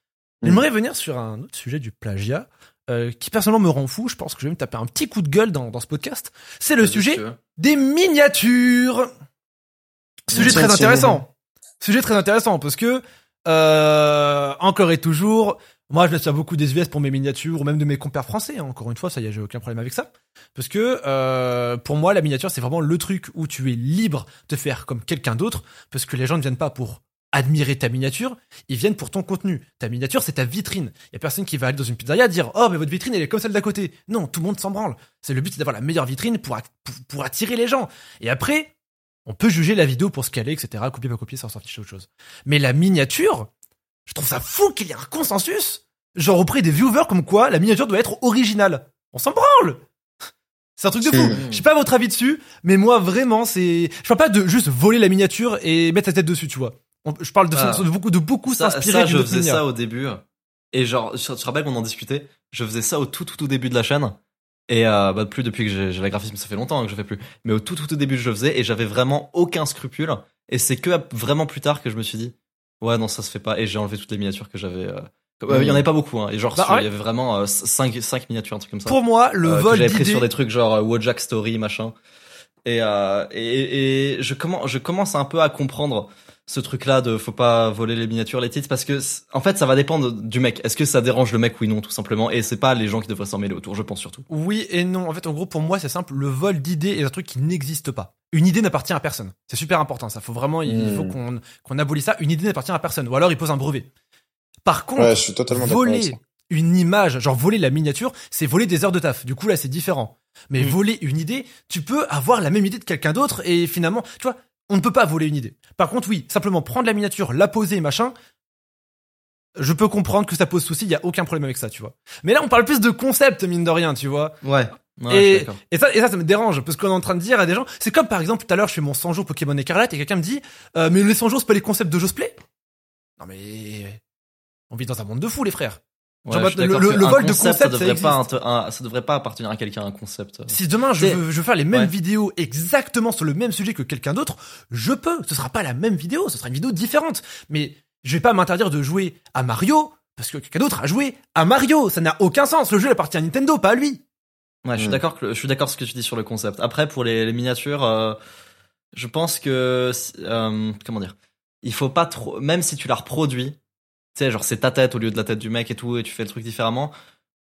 Mm. J'aimerais venir sur un autre sujet du plagiat, euh, qui personnellement me rend fou. Je pense que je vais me taper un petit coup de gueule dans, dans ce podcast. C'est le sujet des miniatures. Sujet Tiens, très tiens. intéressant. Sujet très intéressant parce que euh, encore et toujours, moi je m'inspire beaucoup des US pour mes miniatures ou même de mes compères français. hein. Encore une fois, ça y est, j'ai aucun problème avec ça. Parce que euh, pour moi, la miniature c'est vraiment le truc où tu es libre de faire comme quelqu'un d'autre parce que les gens ne viennent pas pour admirer ta miniature, ils viennent pour ton contenu. Ta miniature, c'est ta vitrine. Il y a personne qui va aller dans une pizzeria dire "Oh, mais votre vitrine elle est comme celle d'à côté." Non, tout le monde s'en branle. C'est le but c'est d'avoir la meilleure vitrine pour pour attirer les gens. Et après, on peut juger la vidéo pour ce qu'elle est, etc. Copier, pas copier, ça en sortir autre chose. Mais la miniature, je trouve ça fou qu'il y ait un consensus, genre auprès des viewers, comme quoi la miniature doit être originale. On s'en branle C'est un truc de fou. Je sais pas votre avis dessus, mais moi vraiment, c'est. Je parle pas de juste voler la miniature et mettre sa tête dessus, tu vois. Je parle de, Ah. de beaucoup, de beaucoup s'inspirer ça, je faisais miniature. ça au début. Et genre, tu te rappelles qu'on en discutait? Je faisais ça au tout, tout, tout début de la chaîne. Et euh, bah, plus depuis que j'ai la graphisme, ça fait longtemps hein, que je fais plus. Mais au tout, tout, tout début, je le faisais et j'avais vraiment aucun scrupule. Et c'est que vraiment plus tard que je me suis dit, ouais, non, ça se fait pas. Et j'ai enlevé toutes les miniatures que j'avais. euh, euh, Il y en avait pas beaucoup, hein. Et genre, Bah, il ouais. y avait vraiment 5 cinq miniatures, un truc comme ça. Pour moi, le Euh, vol j'avais pris sur des trucs genre euh, Wojak Story machin et, euh, et et je commence je commence un peu à comprendre ce truc-là de faut pas voler les miniatures, les titres, parce que en fait, ça va dépendre du mec. Est-ce que ça dérange le mec oui non, tout simplement. Et c'est pas les gens qui devraient s'en mêler autour, je pense surtout. Oui et non. En fait, en gros, pour moi, c'est simple. Le vol d'idées est un truc qui n'existe pas. Une idée n'appartient à personne. C'est super important. Ça faut vraiment, il faut qu'on qu'on abolit ça. Une idée n'appartient à personne. Ou alors, il pose un brevet. Par contre, Ouais, je suis totalement d'accord avec voler une image, genre voler la miniature, c'est voler des heures de taf. Du coup, là, c'est différent. Mais Mm. voler une idée, tu peux avoir la même idée de quelqu'un d'autre et finalement, tu vois, on ne peut pas voler une idée. Par contre, oui, simplement prendre la miniature, la poser, machin. Je peux comprendre que ça pose souci, il y a aucun problème avec ça, tu vois. Mais là, on parle plus de concept, mine de rien, tu vois. Ouais. et ça, et ça, ça me dérange parce qu'on est en train de dire à des gens, c'est comme par exemple tout à l'heure, je fais mon 100 jours Pokémon Écarlate et quelqu'un me dit, euh, mais les 100 jours, c'est pas les concepts de Josplay? Non mais, on vit dans un monde de fous, les frères. Ouais, genre, je suis le- le- le vol de concept, ça ça devrait pas, un- ça devrait pas appartenir à quelqu'un un concept. Si demain je veux, je veux faire les mêmes Ouais. vidéos exactement sur le même sujet que quelqu'un d'autre, je peux. Ce sera pas la même vidéo, ce sera une vidéo différente. Mais je vais pas m'interdire de jouer à Mario parce que quelqu'un d'autre a joué à Mario. Ça n'a aucun sens. Le jeu appartient à Nintendo, pas à lui. Ouais, je suis Mm. d'accord que je suis d'accord ce que tu dis sur le concept. Après, pour les, les miniatures, euh, je pense que euh, comment dire, il faut pas trop, même si tu la reproduis, tu sais, genre c'est ta tête au lieu de la tête du mec et tout, et tu fais le truc différemment.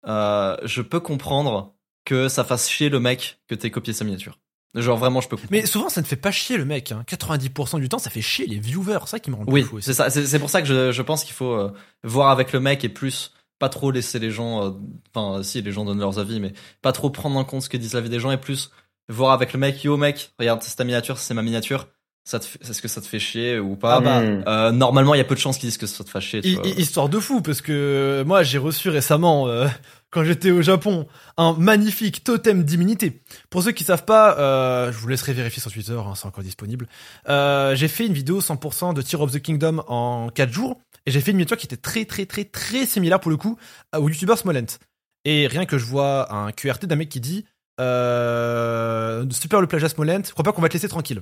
Euh, je peux comprendre que ça fasse chier le mec que t'aies copié sa miniature. Genre vraiment, je peux comprendre. Mais souvent ça ne fait pas chier le mec. Hein. 90% du temps, ça fait chier les viewers. C'est ça qui me rend Oui, fou aussi. c'est ça. C'est c'est pour ça que je, je pense qu'il faut euh, voir avec le mec et plus pas trop laisser les gens. euh, Enfin, si les gens donnent leurs avis, mais pas trop prendre en compte ce que disent la vie des gens et plus voir avec le mec. Yo mec, regarde, c'est ta miniature, c'est ma miniature. Ça te, fait- est-ce que ça te fait chier ou pas Ah bah, Mm. Euh, Normalement, il y a peu de chances qu'ils disent que ça te fait chier. tu vois. Histoire de fou, parce que moi j'ai reçu récemment, euh, (laughs) quand j'étais au Japon, un magnifique totem d'immunité. Pour ceux qui savent pas, euh, je vous laisserai vérifier sur Twitter, hein, c'est encore disponible. Euh, j'ai fait une vidéo 100% de Tear of the Kingdom en 4 jours, et j'ai fait une miniature qui était très très très très similaire pour le coup au youtubeur Smolent. Et rien que je vois un QRT d'un mec qui dit euh, super le plagiat Smolent, je crois pas qu'on va te laisser tranquille.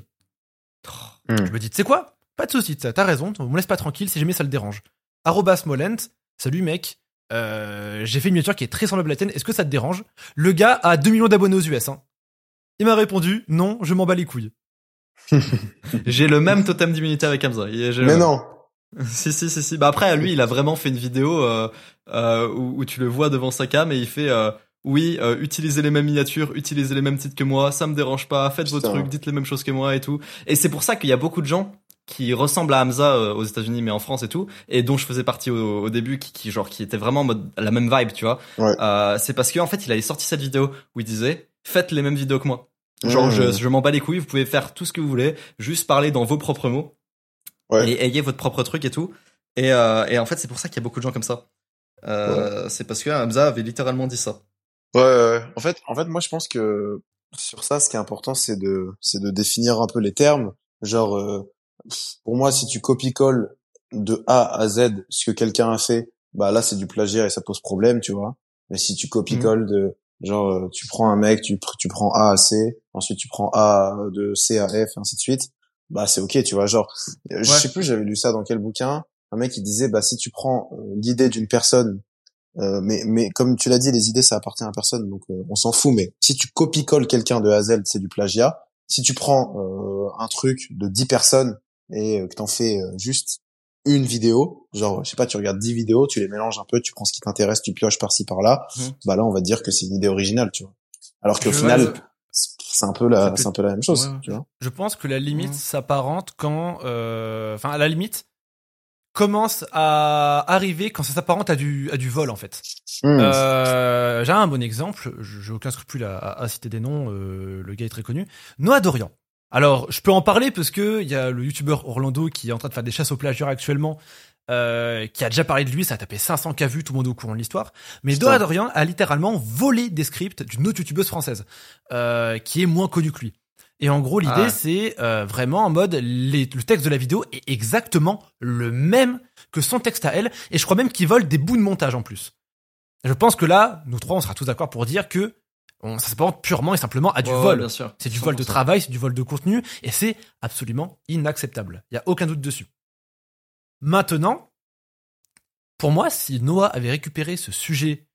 Mm. Je me dis, tu sais quoi? Pas de soucis, t'as t'as raison, on me laisse pas tranquille si jamais ça le dérange. Arrobas Smolent, salut mec, euh, j'ai fait une miniature qui est très semblable à la tienne, est-ce que ça te dérange? Le gars a 2 millions d'abonnés aux US. Hein. Il m'a répondu, non, je m'en bats les couilles. (laughs) J'ai le même totem d'immunité avec Hamza. Le Mais non. (laughs) si si si si. Bah après, lui, il a vraiment fait une vidéo euh, euh, où, où tu le vois devant sa cam et il fait. Oui, euh, utilisez les mêmes miniatures, utilisez les mêmes titres que moi, ça me dérange pas, faites vos trucs, dites les mêmes choses que moi et tout. Et c'est pour ça qu'il y a beaucoup de gens qui ressemblent à Hamza euh, aux États-Unis mais en France et tout, et dont je faisais partie au, au début, qui, qui genre qui était vraiment en mode la même vibe, tu vois. Ouais. Euh, c'est parce qu'en fait, il avait sorti cette vidéo où il disait faites les mêmes vidéos que moi. Genre, Mmh. je, je m'en bats les couilles, vous pouvez faire tout ce que vous voulez, juste parler dans vos propres mots Ouais. et ayez votre propre truc et tout. Et, euh, et en fait, c'est pour ça qu'il y a beaucoup de gens comme ça. Euh, C'est parce que Hamza avait littéralement dit ça. Ouais, ouais. En fait, en fait, moi, je pense que sur ça, ce qui est important, c'est de, c'est de définir un peu les termes. Genre, euh, pour moi, si tu copies-colles de A à Z ce que quelqu'un a fait, bah là, c'est du plagiat et ça pose problème, tu vois. Mais si tu copies-colles de, genre, euh, tu prends un mec, tu, tu prends A à C, ensuite tu prends A de C à F, et ainsi de suite, bah c'est ok, tu vois. Genre, euh, je sais plus, j'avais lu ça dans quel bouquin. Un mec, il disait, bah si tu prends euh, l'idée d'une personne euh, mais, mais comme tu l'as dit, les idées, ça appartient à personne, donc euh, on s'en fout. Mais si tu copies-colles quelqu'un de Z, c'est du plagiat. Si tu prends euh, un truc de 10 personnes et euh, que t'en fais euh, juste une vidéo, genre, je sais pas, tu regardes 10 vidéos, tu les mélanges un peu, tu prends ce qui t'intéresse, tu pioches par-ci par-là, Mhm. bah là, on va dire que c'est une idée originale, tu vois. Alors qu'au final, c'est un peu la, c'est un peu la même chose, Ouais, ouais. tu vois. Je pense que la limite s'apparente quand, euh, enfin, à la limite, commence à arriver quand ça s'apparente à du, à du vol, en fait. Mhm. Euh, j'ai un bon exemple, j'ai aucun scrupule à, citer des noms, euh, le gars est très connu. Noah Dorian. Alors, je peux en parler parce que il y a le youtubeur Orlando qui est en train de faire des chasses au plagiat actuellement, euh, qui a déjà parlé de lui, ça a tapé 500 k vues, tout le monde est au courant de l'histoire. Mais. Noah Dorian a littéralement volé des scripts d'une autre youtubeuse française, euh, qui est moins connue que lui. Et en gros, l'idée, Ah. c'est euh, vraiment en mode les- le texte de la vidéo est exactement le même que son texte à elle, et je crois même qu'il vole des bouts de montage en plus. Je pense que là, nous trois, on sera tous d'accord pour dire que on, ça s'apparente purement et simplement à du vol. bien sûr. C'est du vol de 100%. travail, c'est du vol de contenu, et c'est absolument inacceptable. Il y a aucun doute dessus. Maintenant, pour moi, si Noah avait récupéré ce sujet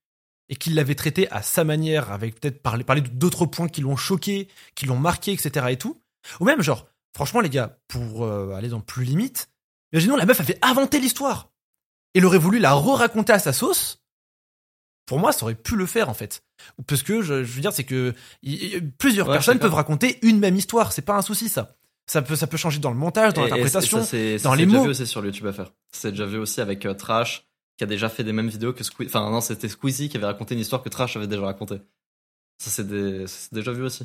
et qu'il l'avait traité à sa manière, avec peut-être parler, parler d'autres points qui l'ont choqué, qui l'ont marqué, etc. et tout, ou même genre franchement, les gars, pour euh, aller dans plus limite, imaginons la meuf avait inventé l'histoire. Et elle aurait voulu la re-raconter à sa sauce. Pour moi, ça aurait pu le faire, en fait. Parce que, je, je veux dire, c'est que y- y- plusieurs Ouais, personnes peuvent raconter une même histoire. C'est pas un souci, ça. Ça peut, ça peut changer dans le montage, dans l'interprétation. et ça, c'est- dans c'est les déjà mots. vu aussi sur YouTube à faire. C'est déjà vu aussi avec euh, Trash, qui a déjà fait des mêmes vidéos que Squeezie. Enfin, non, c'était Squeezie qui avait raconté une histoire que Trash avait déjà racontée. Ça, c'est des... déjà vu aussi.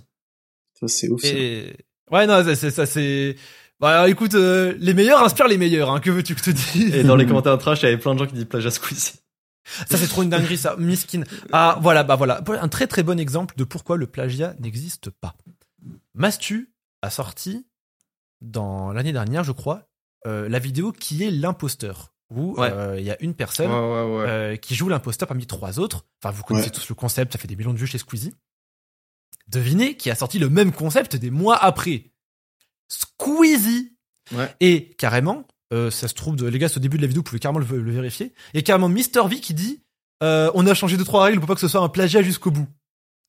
Ça, c'est ouf. ça. Et ouais, non, c'est- c'est ça, c'est. Bah, écoute, euh, les meilleurs inspirent les meilleurs. Hein, que veux-tu que je te dise? Et dans les commentaires de Trash, il y avait plein de gens qui disent plagiat Squeezie. Ça, c'est trop une dinguerie, ça. Miskin. Ah, voilà, bah voilà. Un très très bon exemple de pourquoi le plagiat n'existe pas. Mastu a sorti, dans l'année dernière, je crois, euh, la vidéo qui est l'imposteur. Où Ouais. euh, il y a une personne ouais, ouais. euh, qui joue l'imposteur parmi trois autres. Enfin, vous connaissez Ouais. tous le concept, ça fait des millions de vues chez Squeezie. Devinez qui a sorti le même concept des mois après. Squeezie Ouais. et carrément, euh, ça se trouve, de, les gars, c'est au début de la vidéo, vous pouvez carrément le, le vérifier. Et carrément, Mr. V qui dit euh, On a changé deux, trois règles pour pas que ce soit un plagiat jusqu'au bout.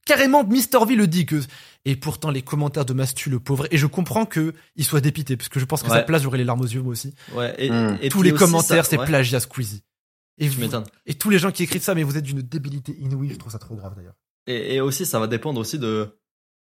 Carrément, Mr. V le dit que. Et pourtant, les commentaires de Mastu, le pauvre. Et je comprends que il soit dépité, parce que je pense que Ouais. sa place, j'aurais les larmes aux yeux, moi aussi. Ouais, et, Hmm. et Tous les commentaires, c'est ouais, plagiat Squeezie. Et, vous- et tous les gens qui écrivent ça, mais vous êtes d'une débilité inouïe, je trouve ça trop grave d'ailleurs. Et, et aussi, ça va dépendre aussi de.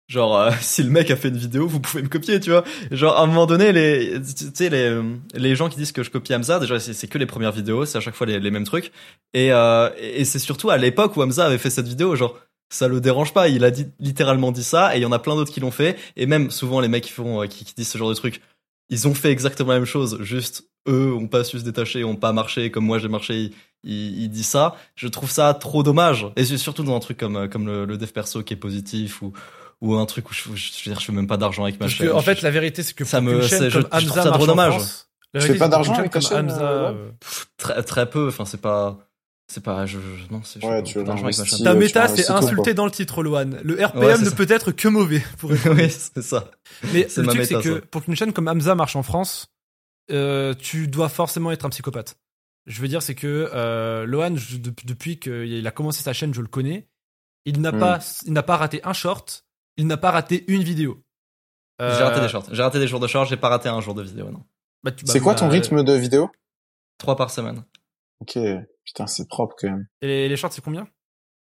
Genre, euh, (laughs) si le mec a fait une vidéo, vous pouvez me copier, tu vois. Genre, à un moment donné, les, tu sais, les, les gens qui disent que je copie Hamza, déjà, c'est c'est que les premières vidéos, c'est à chaque fois les, les mêmes trucs. Et, euh, et c'est surtout à l'époque où Hamza avait fait cette vidéo, genre, ça le dérange pas, il a dit, littéralement dit ça, et il y en a plein d'autres qui l'ont fait. Et même, souvent, les mecs qui font, euh, qui, qui disent ce genre de trucs, ils ont fait exactement la même chose, juste, eux ont pas su se détacher, ont pas marché comme moi j'ai marché, ils, ils, ils disent ça. Je trouve ça trop dommage. Et surtout dans un truc comme, euh, comme le, le dev perso qui est positif ou, ou un truc où je, je, je veux dire, je fais même pas d'argent avec ma Parce chaîne. que, en Je- fait, la vérité, c'est que Ça pour me- chaîne je- je trouve ça trop dommage. France, la Tu vérité, fais pas d'argent avec comme Hamza, euh, euh, très, très peu, enfin, c'est pas, c'est pas, je, je- non, c'est, Ouais, tu ma l'investir. chaîne. Ta méta, c'est c'est insulté dans le titre, Loan. Le RPM Ouais, c'est ne ça. peut être que mauvais. Pour (laughs) oui, c'est ça. Mais C'est le ma truc, c'est que pour qu'une chaîne comme Hamza marche en France, euh, tu dois forcément être un psychopathe. Je veux dire, c'est que euh, Lohan, je- de- depuis qu'il a commencé sa chaîne, je le connais. Il n'a Hmm. pas, il n'a pas raté un short. Il n'a pas raté une vidéo. Euh, J'ai raté des shorts. J'ai raté des jours de shorts, j'ai pas raté un jour de vidéo, non. bah, tu- bah, C'est quoi ton bah, rythme de vidéo? Trois par semaine. Ok, putain, c'est propre quand même. Et les, les shorts, c'est combien?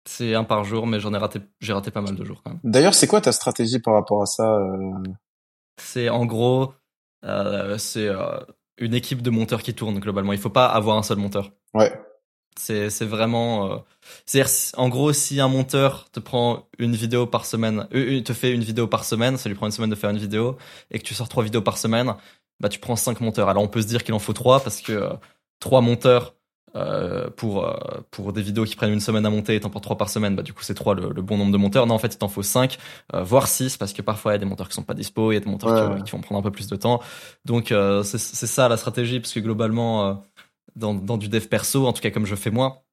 C'est un par jour, mais j'en ai raté, j'ai raté pas mal de jours quand même. D'ailleurs, c'est quoi ta stratégie par rapport à ça euh, C'est en gros, euh, c'est euh, une équipe de monteurs qui tourne globalement. Il faut pas avoir un seul monteur. Ouais, C'est c'est vraiment, euh, c'est en gros si un monteur te prend une vidéo par semaine, euh, euh, te fait une vidéo par semaine, ça lui prend une semaine de faire une vidéo et que tu sors trois vidéos par semaine, bah tu prends cinq monteurs. Alors on peut se dire qu'il en faut trois parce que euh, trois monteurs euh, pour euh, pour des vidéos qui prennent une semaine à monter et t'en prends trois par semaine, bah du coup c'est trois le, le bon nombre de monteurs. Non en fait il t'en faut cinq, euh, voire six parce que parfois il y a des monteurs qui sont pas dispo, il y a des monteurs Ouais, qui, vont prendre un peu plus de temps. Donc euh, c'est c'est ça la stratégie parce que globalement euh, dans dans du dev perso, en tout cas comme je fais moi,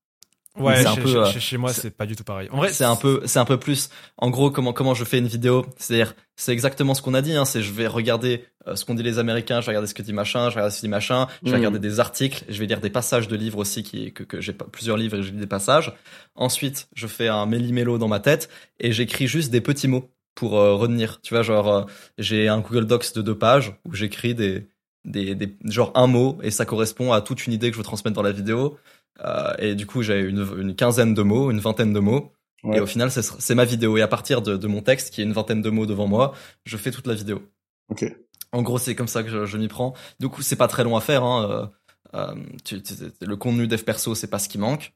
Ouais, C'est chez, un peu, chez- euh, chez- moi, c'est- pas du tout pareil. En vrai, c'est un peu c'est un peu plus en gros comment comment je fais une vidéo. C'est-à-dire c'est exactement ce qu'on a dit hein, c'est je vais regarder euh, ce qu'ont dit les américains je vais regarder ce que dit machin je vais regarder ce que dit machin je vais Mhm. regarder des articles je vais lire des passages de livres aussi qui que, que j'ai plusieurs livres et je lis des passages. Ensuite je fais un méli-mélo dans ma tête et j'écris juste des petits mots pour euh, retenir. Tu vois genre euh, j'ai un Google Docs de deux pages où j'écris des des, des genre un mot et ça correspond à toute une idée que je veux transmettre dans la vidéo Euh, et du coup j'ai une, une quinzaine de mots une vingtaine de mots Ouais. et au final, c'est ma vidéo. Et à partir de, de mon texte, qui est une vingtaine de mots devant moi, je fais toute la vidéo. ok. En gros, c'est comme ça que je, je m'y prends. Du coup, c'est pas très long à faire. Hein. Euh, euh, tu- tu- le contenu dev perso, c'est pas ce qui manque.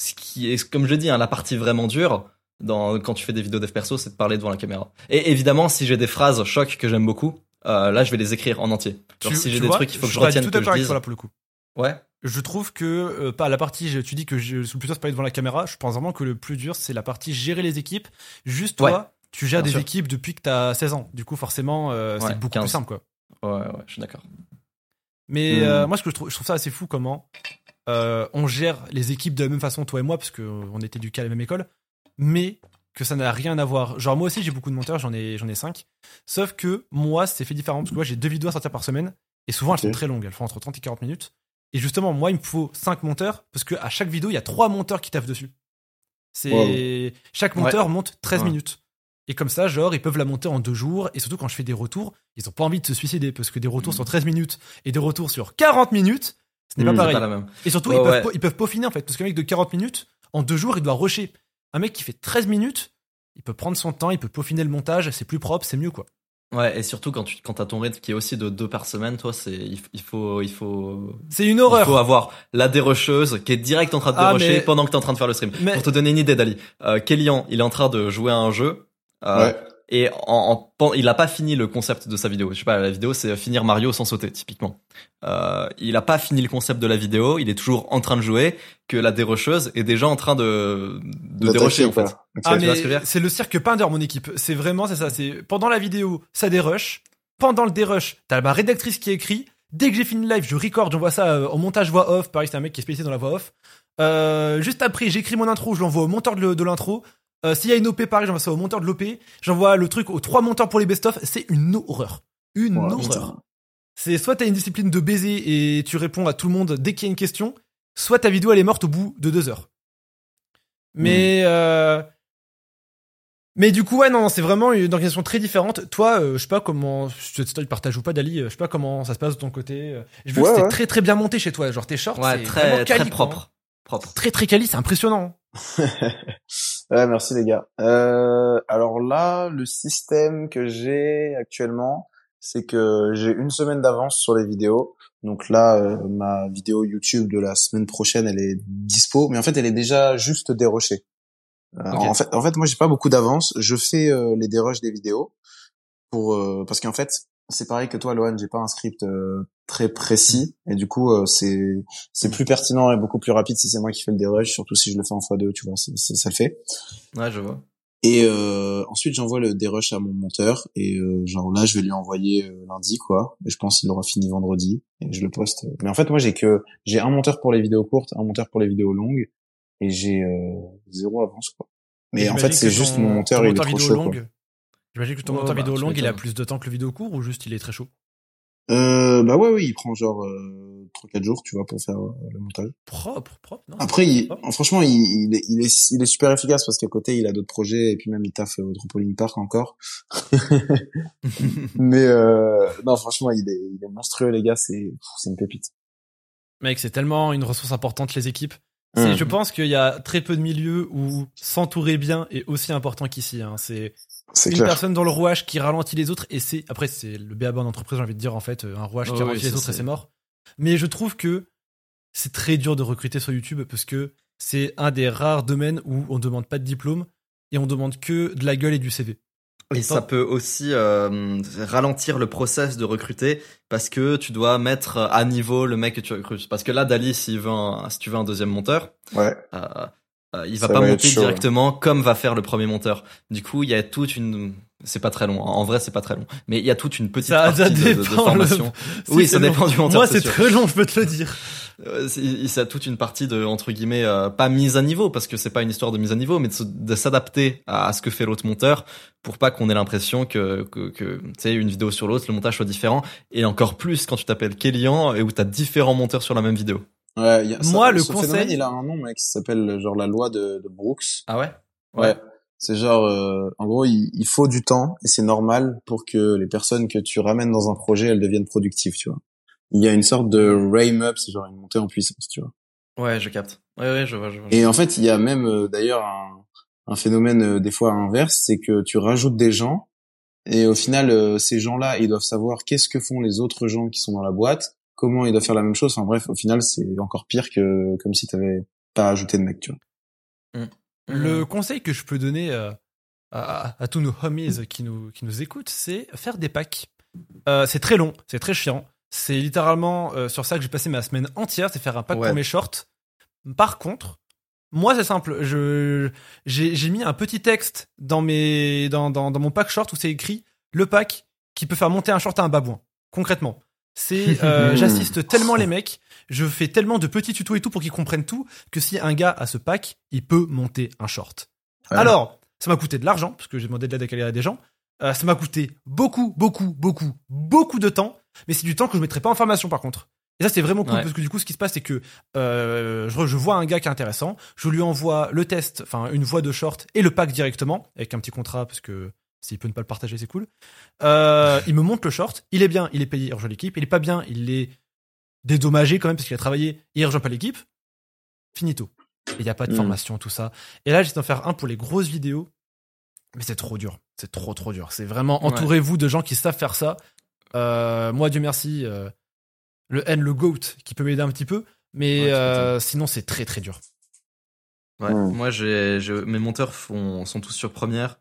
Ce qui est, comme je dis, hein, la partie vraiment dure, dans, quand tu fais des vidéos dev perso, c'est de parler devant la caméra. Et évidemment, si j'ai des phrases choc que j'aime beaucoup, euh, là, je vais les écrire en entier. Genre, tu- si j'ai des vois, trucs, il faut que je retienne tout que je dise. toi là pour le coup. Ouais. Je trouve que euh, pas la partie, je- tu dis que je suis plutôt se parler devant la caméra. Je pense vraiment que le plus dur, c'est la partie gérer les équipes. Juste toi, Ouais. tu gères Bien des sûr. équipes depuis que t'as 16 ans. Du coup, forcément, euh, Ouais, c'est beaucoup 15. plus simple, quoi. Ouais, ouais, je suis d'accord. Mais Hmm. euh, moi, ce que je trouve, je trouve ça assez fou comment euh, on gère les équipes de la même façon, toi et moi, parce que euh, on était éduqués à la même école, mais que ça n'a rien à voir. Genre moi aussi, j'ai beaucoup de monteurs, j'en ai, j'en ai cinq. Sauf que moi, c'est fait différent parce que moi, j'ai deux vidéos à sortir par semaine et souvent elles sont très longues, elles font entre 30 et 40 minutes. Et justement, moi, il me faut cinq monteurs parce que à chaque vidéo, il y a trois monteurs qui taffent dessus. C'est Wow. chaque monteur monte 13 Ouais. minutes. Et comme ça, genre, ils peuvent la monter en deux jours. Et surtout, quand je fais des retours, ils ont pas envie de se suicider. Parce que des retours sur 13 minutes et des retours sur 40 minutes, ce n'est Mm, pas C'est pareil. pas la même. Et surtout, ils, peuvent, ouais. ils peuvent peaufiner, en fait. Parce qu'un mec de 40 minutes, en deux jours, il doit rusher. Un mec qui fait 13 minutes, il peut prendre son temps, il peut peaufiner le montage, c'est plus propre, c'est mieux, quoi. Ouais, et surtout quand tu quand t'as ton rythme qui est aussi de deux par semaine, toi, c'est il, il faut il faut C'est une il horreur. faut avoir la dérocheuse qui est direct en train de Ah, dérocher mais- pendant que t'es en train de faire le stream. Mais- Pour te donner une idée, Dali, euh, Kellyanne, il est en train de jouer à un jeu. euh, Ouais. Et en, en- il a pas fini le concept de sa vidéo. Je sais pas, la vidéo c'est finir Mario sans sauter, typiquement. Euh, il a pas fini le concept de la vidéo. Il est toujours en train de jouer. Que la dérocheuse est déjà en train de de dérocher en fait. Ok. Ah ce c'est le cirque Pinder mon équipe. C'est vraiment c'est ça. C'est pendant la vidéo ça dérush. Pendant le dérush t'as ma rédactrice qui écrit. Dès que j'ai fini le live je record, j'envoie ça euh, en montage voix off. Pareil c'est un mec qui est spécialisé dans la voix off. Euh, juste après j'écris mon intro, je l'envoie au monteur de, de l'intro. Euh, S'il y a une OP pareil j'envoie ça au monteur de l'OP. J'envoie le truc aux trois monteurs pour les best of. C'est une horreur. Une Ouais, horreur. C'est soit t'as une discipline de baiser et tu réponds à tout le monde dès qu'il y a une question, soit ta vidéo elle est morte au bout de deux heures. Mais euh, mais du coup ouais non c'est vraiment une organisation très différente. Toi euh, je sais pas comment story partage ou pas Dali, euh, je sais pas comment ça se passe de ton côté. Je veux Ouais, que c'était ouais. très très bien monté chez toi, genre tes shorts Ouais, c'est très quoi. Propre, très très quali, c'est impressionnant. (laughs) ouais, merci les gars. Euh, alors là, le système que j'ai actuellement, c'est que j'ai une semaine d'avance sur les vidéos. Donc là, euh, ma vidéo YouTube de la semaine prochaine, elle est dispo, mais en fait, elle est déjà juste dérochée. Euh. En fait, en fait, moi, j'ai pas beaucoup d'avance. Je fais euh, les déroches des vidéos pour euh, parce qu'en fait, c'est pareil que toi, Lohan, j'ai pas un script euh, très précis et du coup, euh, c'est c'est plus pertinent et beaucoup plus rapide si c'est moi qui fais le dérush, surtout si je le fais en x2, tu vois, ça le fait. Ouais, je vois. Et euh, ensuite, j'envoie le dérush à mon monteur et euh, genre là, je vais lui envoyer euh, lundi quoi. Et je pense qu'il aura fini vendredi et je le poste. Mais en fait, moi, j'ai que j'ai un monteur pour les vidéos courtes, un monteur pour les vidéos longues et j'ai euh, zéro avance quoi. Mais en fait, c'est juste mon monteur, il est trop chaud quoi. J'imagine que ton Ouais, monteur bah, vidéo longue il a plus de temps que le vidéo court ou juste il est très chaud? Euh, bah ouais, oui, il prend genre euh, 3-4 jours, tu vois, pour faire euh, le montage. Propre, propre. Non, Après, il, propre. franchement, il, il, est, il, est, il est super efficace parce qu'à côté, il a d'autres projets et puis même il taffe au Trampoline Park encore. (laughs) Mais euh, non, franchement, il est, il est monstrueux, les gars. C'est, c'est une pépite. Mec, c'est tellement une ressource importante les équipes. Hum. Je pense qu'il y a très peu de milieux où s'entourer bien est aussi important qu'ici. Hein. C'est C'est une clair. personne dans le rouage qui ralentit les autres et c'est après c'est le béaba d'entreprise j'ai envie de dire en fait euh, un rouage qui oui, ralentit les autres et c'est- c'est mort. Mais je trouve que c'est très dur de recruter sur YouTube parce que c'est un des rares domaines où on demande pas de diplôme et on demande que de la gueule et du CV. Et ça peut aussi euh, ralentir le process de recruter parce que tu dois mettre à niveau le mec que tu recrutes. Parce que là, Dali, s'il veut un, si tu veux un deuxième monteur, Ouais. euh, euh, il va Ça pas va monter chaud, directement comme va faire le premier monteur. Du coup, il y a toute une, c'est pas très long. hein. En vrai, c'est pas très long, mais il y a toute une petite Ça- partie ça de, de- formation. (laughs) Si, Oui, c'est ça long. dépend du monteur. Moi c'est très long, je peux te le dire. Euh, ça a toute une partie de entre guillemets euh, pas mise à niveau parce que c'est pas une histoire de mise à niveau mais de s'adapter à, à ce que fait l'autre monteur pour pas qu'on ait l'impression que que, que tu sais une vidéo sur l'autre le montage soit différent et encore plus quand tu t'appelles Kélian et où t'as différents monteurs sur la même vidéo. Ouais, y a, Moi, ça- le ce conseil- phénomène, il a un nom, mec, ça s'appelle genre la loi de, de Brooks. Ah ouais? Ouais. C'est genre, euh, en gros, il, il faut du temps et c'est normal pour que les personnes que tu ramènes dans un projet, elles deviennent productives, tu vois. Il y a une sorte de rame up, c'est genre une montée en puissance, tu vois. Ouais, je capte. Ouais ouais, je vois je vois. Et en fait, il y a même euh, d'ailleurs un, un phénomène euh, des fois inverse, c'est que tu rajoutes des gens et au final, euh, ces gens-là, ils doivent savoir qu'est-ce que font les autres gens qui sont dans la boîte, comment ils doivent faire la même chose. Enfin bref, au final, c'est encore pire que comme si t'avais pas ajouté de mec, tu vois. Le conseil que je peux donner euh, à, à- à tous nos homies qui nous, qui nous écoutent, c'est faire des packs. Euh, c'est très long, c'est très chiant. C'est littéralement euh, sur ça que j'ai passé ma semaine entière, c'est faire un pack Ouais. pour mes shorts. Par contre, moi c'est simple, je j'ai j'ai mis un petit texte dans mes dans, dans, dans mon pack short où c'est écrit le pack qui peut faire monter un short à un babouin. Concrètement, c'est euh, (laughs) j'assiste tellement les mecs, je fais tellement de petits tutos et tout pour qu'ils comprennent tout que si un gars a ce pack, il peut monter un short. Ouais. Alors, ça m'a coûté de l'argent parce que j'ai demandé de l'aide à des gens. Euh, ça m'a coûté beaucoup, beaucoup, beaucoup, beaucoup de temps. Mais c'est du temps que je mettrai pas en formation par contre. Et ça, c'est vraiment cool Ouais. parce que du coup, ce qui se passe, c'est que euh, je, je vois un gars qui est intéressant, je lui envoie le test, enfin une voix de short et le pack directement avec un petit contrat parce que s'il peut ne pas le partager, c'est cool. Euh, il me montre le short, il est bien, il est payé, il rejoint l'équipe. Il est pas bien, il est dédommagé quand même parce qu'il a travaillé, il rejoint pas l'équipe. Finito. Il n'y a pas de Mm. formation, tout ça. Et là, j'essaie d'en faire un pour les grosses vidéos. Mais c'est trop dur. C'est trop, trop dur. C'est vraiment, Ouais. entourez-vous de gens qui savent faire ça. Euh, moi, Dieu merci, euh, le N, le GOAT, qui peut m'aider un petit peu. Mais Ouais, euh, sinon, c'est très, très dur. Ouais. Mm. Moi, j'ai- mes monteurs font, sont tous sur Première.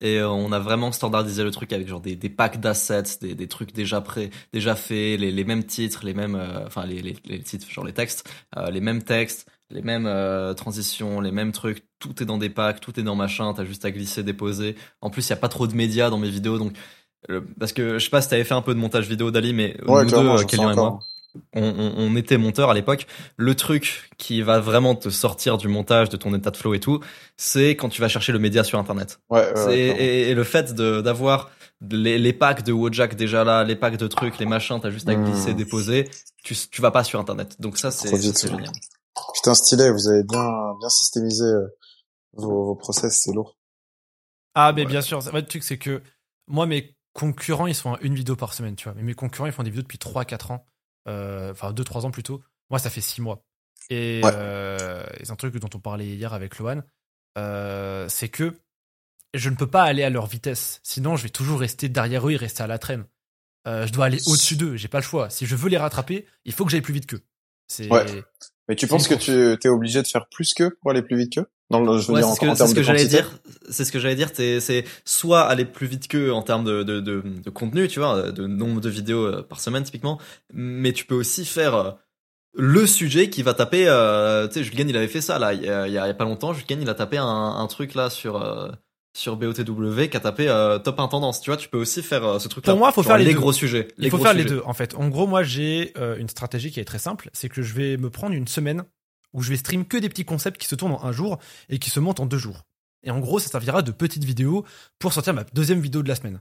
Et euh, on a vraiment standardisé le truc avec genre des, des packs d'assets, des, des trucs déjà prêts, déjà faits, les, les mêmes titres, les mêmes, euh, enfin les, les, les titres, genre les textes, euh, les mêmes textes, les mêmes euh, transitions, les mêmes trucs. Tout est dans des packs, tout est dans machin. T'as juste à glisser, déposer. En plus, il y a pas trop de médias dans mes vidéos, donc parce que je sais pas si t'avais fait un peu de montage vidéo, Dali, mais Ouais, nous deux, Kélian et moi. On, on, on était monteur à l'époque. Le truc qui va vraiment te sortir du montage, de ton état de flow et tout, c'est quand tu vas chercher le média sur Internet. Ouais, et, et le fait d'avoir les, les packs de Wojak déjà là, les packs de trucs, les machins, t'as juste à Mm. glisser, déposer, tu, tu vas pas sur Internet. Donc ça, c'est génial. Putain, stylé, vous avez bien, bien systémisé euh, vos, vos process, c'est lourd. Ah, mais Ouais. bien sûr. Le truc, c'est que moi, mes concurrents, ils font à une vidéo par semaine, tu vois. Mais mes concurrents, ils font des vidéos depuis 3-4 ans. Euh, Enfin, 2-3 ans plutôt. Moi, ça fait 6 mois. Et Ouais. euh, c'est un truc dont on parlait hier avec Loan. Euh, c'est que je ne peux pas aller à leur vitesse. Sinon, je vais toujours rester derrière eux et rester à la traîne. Euh, je dois aller au-dessus d'eux. J'ai pas le choix. Si je veux les rattraper, il faut que j'aille plus vite qu'eux. Ouais. Mais tu penses que tu t'es obligé de faire plus qu'eux pour aller plus vite qu'eux? Dans le, je veux Ouais, dire, c'est en, ce que, en c'est termes ce de que j'allais dire. C'est ce que j'allais dire. C'est soit aller plus vite qu'eux en termes de, de, de, de contenu, tu vois, de nombre de vidéos euh, par semaine typiquement. Mais tu peux aussi faire euh, le sujet qui va taper. Euh, tu sais, Julien, il avait fait ça là. Il y a, il y pas longtemps, Julien, il a tapé un, un truc là sur euh, sur BOTW qui a tapé euh, top 1 tendance. Tu vois, tu peux aussi faire euh, ce truc-là. Pour moi, faut Genre faire les les deux. gros sujets. Il faut gros faire les deux, en fait. En gros, moi, j'ai euh, une stratégie qui est très simple. C'est que je vais me prendre une semaine où je vais stream que des petits concepts qui se tournent en un jour et qui se montent en deux jours. Et en gros, ça servira de petite vidéo pour sortir ma deuxième vidéo de la semaine.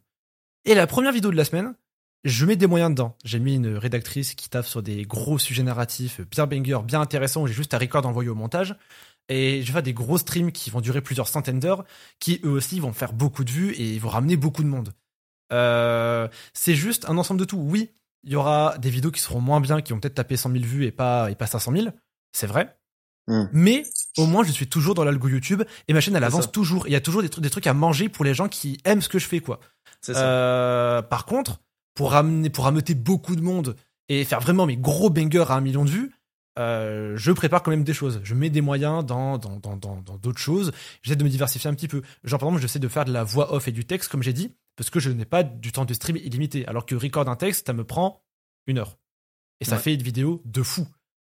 Et la première vidéo de la semaine, je mets des moyens dedans. J'ai mis une rédactrice qui taffe sur des gros sujets narratifs bien banger, bien intéressants, où j'ai juste à record envoyer au montage. Et je vais faire des gros streams qui vont durer plusieurs centaines d'heures, qui eux aussi vont faire beaucoup de vues et vont ramener beaucoup de monde. Euh, c'est juste un ensemble de tout. Oui, il y aura des vidéos qui seront moins bien, qui vont peut-être taper 100 000 vues et pas, et pas 500 000. C'est vrai. Hmm. Mais au moins, je suis toujours dans l'algo YouTube et ma chaîne, elle avance ça. toujours. Il y a toujours des trucs, des trucs à manger pour les gens qui aiment ce que je fais, quoi. C'est ça. Euh, par contre, pour ramener, pour rameuter beaucoup de monde et faire vraiment mes gros bangers à un million de vues, euh, je prépare quand même des choses. Je mets des moyens dans dans dans dans dans d'autres choses. J'essaie de me diversifier un petit peu. Genre par exemple, j'essaie de faire de la voix off et du texte, comme j'ai dit, parce que je n'ai pas du temps de stream illimité. Alors que record un texte, ça me prend une heure et ça Ouais. fait une vidéo de fou.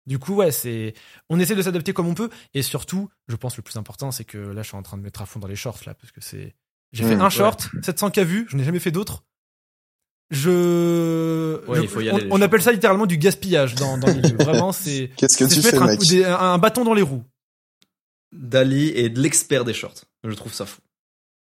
Du coup, ouais, c'est on essaie de s'adapter comme on peut et surtout, je pense le plus important, c'est que là, je suis en train de mettre à fond dans les shorts là, parce que c'est j'ai fait Mmh, un short, 700 k vues, je n'ai jamais fait d'autres. Je, Ouais, je- il faut y on, aller, appelle ça littéralement du gaspillage dans, dans le milieu. Vraiment, (laughs) c'est Qu'est-ce que tu fais, un, mec coup des- un- un bâton dans les roues. Dali est de l'expert des shorts. Je trouve ça fou.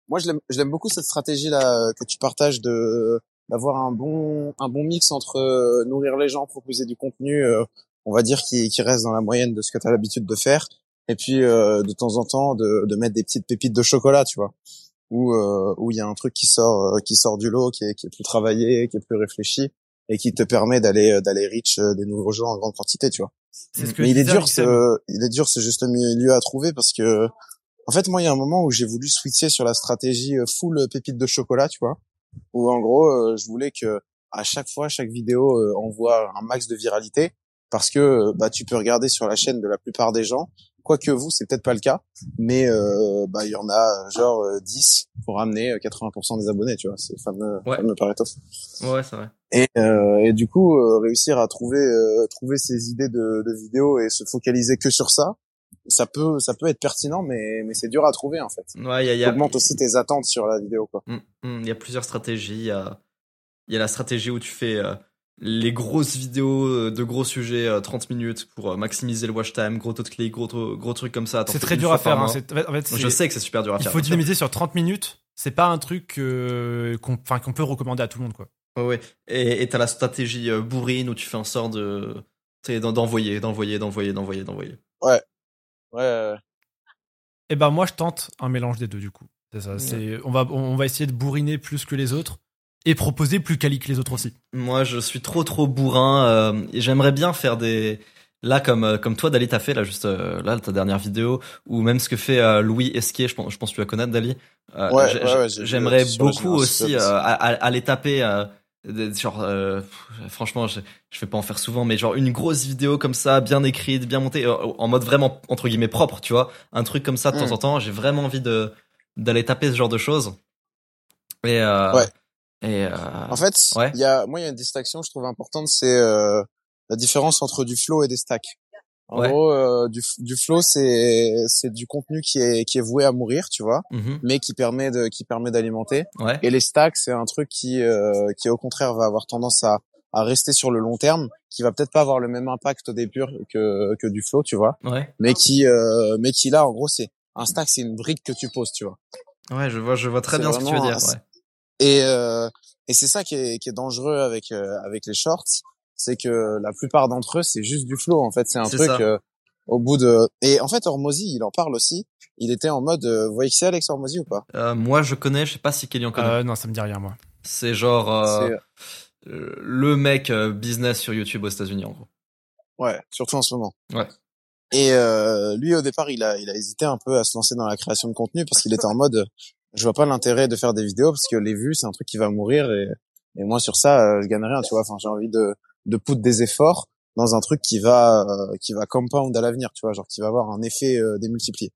Moi, je l'aime, je l'aime beaucoup cette stratégie là que tu partages de d'avoir un bon un bon mix entre euh, nourrir les gens, proposer du contenu, euh, on va dire qui qui reste dans la moyenne de ce que tu as l'habitude de faire, et puis euh, de temps en temps de de mettre des petites pépites de chocolat, tu vois, où euh, où il y a un truc qui sort euh, qui sort du lot, qui est qui est plus travaillé, qui est plus réfléchi et qui te permet d'aller euh, d'aller reach euh, des nouveaux gens en grande quantité, tu vois. C'est ce que Mais il est dur, ce, il est dur ce juste milieu à trouver parce que, en fait, moi, il y a un moment où j'ai voulu switcher sur la stratégie full pépite de chocolat, tu vois, où en gros, je voulais que à chaque fois, chaque vidéo euh, envoie un max de viralité parce que euh, bah tu peux regarder sur la chaîne de la plupart des gens, quoique vous, c'est peut-être pas le cas, mais euh, bah il y en a euh, genre euh, 10 pour ramener euh, 80% des abonnés, tu vois, c'est le fameux, Ouais. fameux Pareto. Ouais, c'est vrai. Et, euh, et du coup, euh, réussir à trouver euh, trouver ses idées de, de vidéos et se focaliser que sur ça, ça peut ça peut être pertinent, mais mais c'est dur à trouver en fait. Ouais, il y a, y a- Augmente aussi tes attentes sur la vidéo quoi. Mm, mm, Il y a plusieurs stratégies. Il y a, y a la stratégie où tu fais euh, les grosses vidéos euh, de gros sujets, euh, 30 minutes, pour euh, maximiser le watch time, gros taux de clic, gros, taux- gros trucs comme ça. C'est très dur à faire. hein. En fait, Je sais que c'est super dur à il faire. faut bien sûr. dynamiser sur 30 minutes. C'est pas un truc euh, qu'on peut recommander à tout le monde, quoi. Ouais, ouais. Et t'as la stratégie euh, bourrine où tu fais en sorte de, d'envoyer, d'envoyer, d'envoyer, d'envoyer, d'envoyer. Ouais. ouais. Et ben moi je tente un mélange des deux du coup. C'est ça. C'est on va on va essayer de bourriner plus que les autres et proposer plus quali que les autres aussi. Moi, je suis trop trop bourrin. euh, et J'aimerais bien faire des là comme euh, comme toi, Dali, t'as fait là juste euh, là ta dernière vidéo ou même ce que fait euh, Louis Esquier. Je pense, je pense que tu la connais, Dali. Euh, Ouais, j'ai- ouais, ouais, J'aimerais beaucoup aussi euh, les taper. euh, genre, euh, franchement, je, je vais pas en faire souvent, mais genre une grosse vidéo comme ça, bien écrite, bien montée, euh, en mode vraiment entre guillemets propre, tu vois, un truc comme ça de temps Mm. en temps. J'ai vraiment envie de d'aller taper ce genre de choses. Et euh, Ouais. Et euh, En fait, Ouais. y a, moi, il y a une distinction que je trouve importante, c'est euh, la différence entre du flow et des stacks. En Ouais. gros, euh, du, du flow, c'est c'est du contenu qui est qui est voué à mourir, tu vois, mhm, mais qui permet de qui permet d'alimenter. ouais. Et les stacks, c'est un truc qui euh, qui au contraire va avoir tendance à à rester sur le long terme, qui va peut-être pas avoir le même impact au début que que du flow, tu vois, Ouais, mais qui euh, mais qui là, en gros, c'est un stack, c'est une brique que tu poses, tu vois. ouais, je vois, je vois très bien ce que tu veux dire. un- Ouais. Et, euh, et c'est ça qui est, qui est dangereux avec euh, avec les shorts, c'est que la plupart d'entre eux c'est juste du flow. En fait, c'est un truc euh, au bout de. Et en fait, Hormozy, il en parle aussi. Il était en mode, euh, vous voyez qui c'est Alex Hormozy ou pas? Euh, moi, je connais, je sais pas si Kelly en connaît. Euh, non, ça me dit rien moi. C'est genre euh, euh, le mec euh, business sur YouTube aux États-Unis en gros. Ouais, surtout en ce moment. Ouais. Et euh, lui, au départ, il a, il a hésité un peu à se lancer dans la création de contenu parce qu'il était en mode, je vois pas l'intérêt de faire des vidéos parce que les vues, c'est un truc qui va mourir et, et moi sur ça, euh, je gagne rien, tu vois. Enfin, j'ai envie de, de des efforts dans un truc qui va, euh, qui va compound à l'avenir, tu vois, genre qui va avoir un effet euh, démultiplié.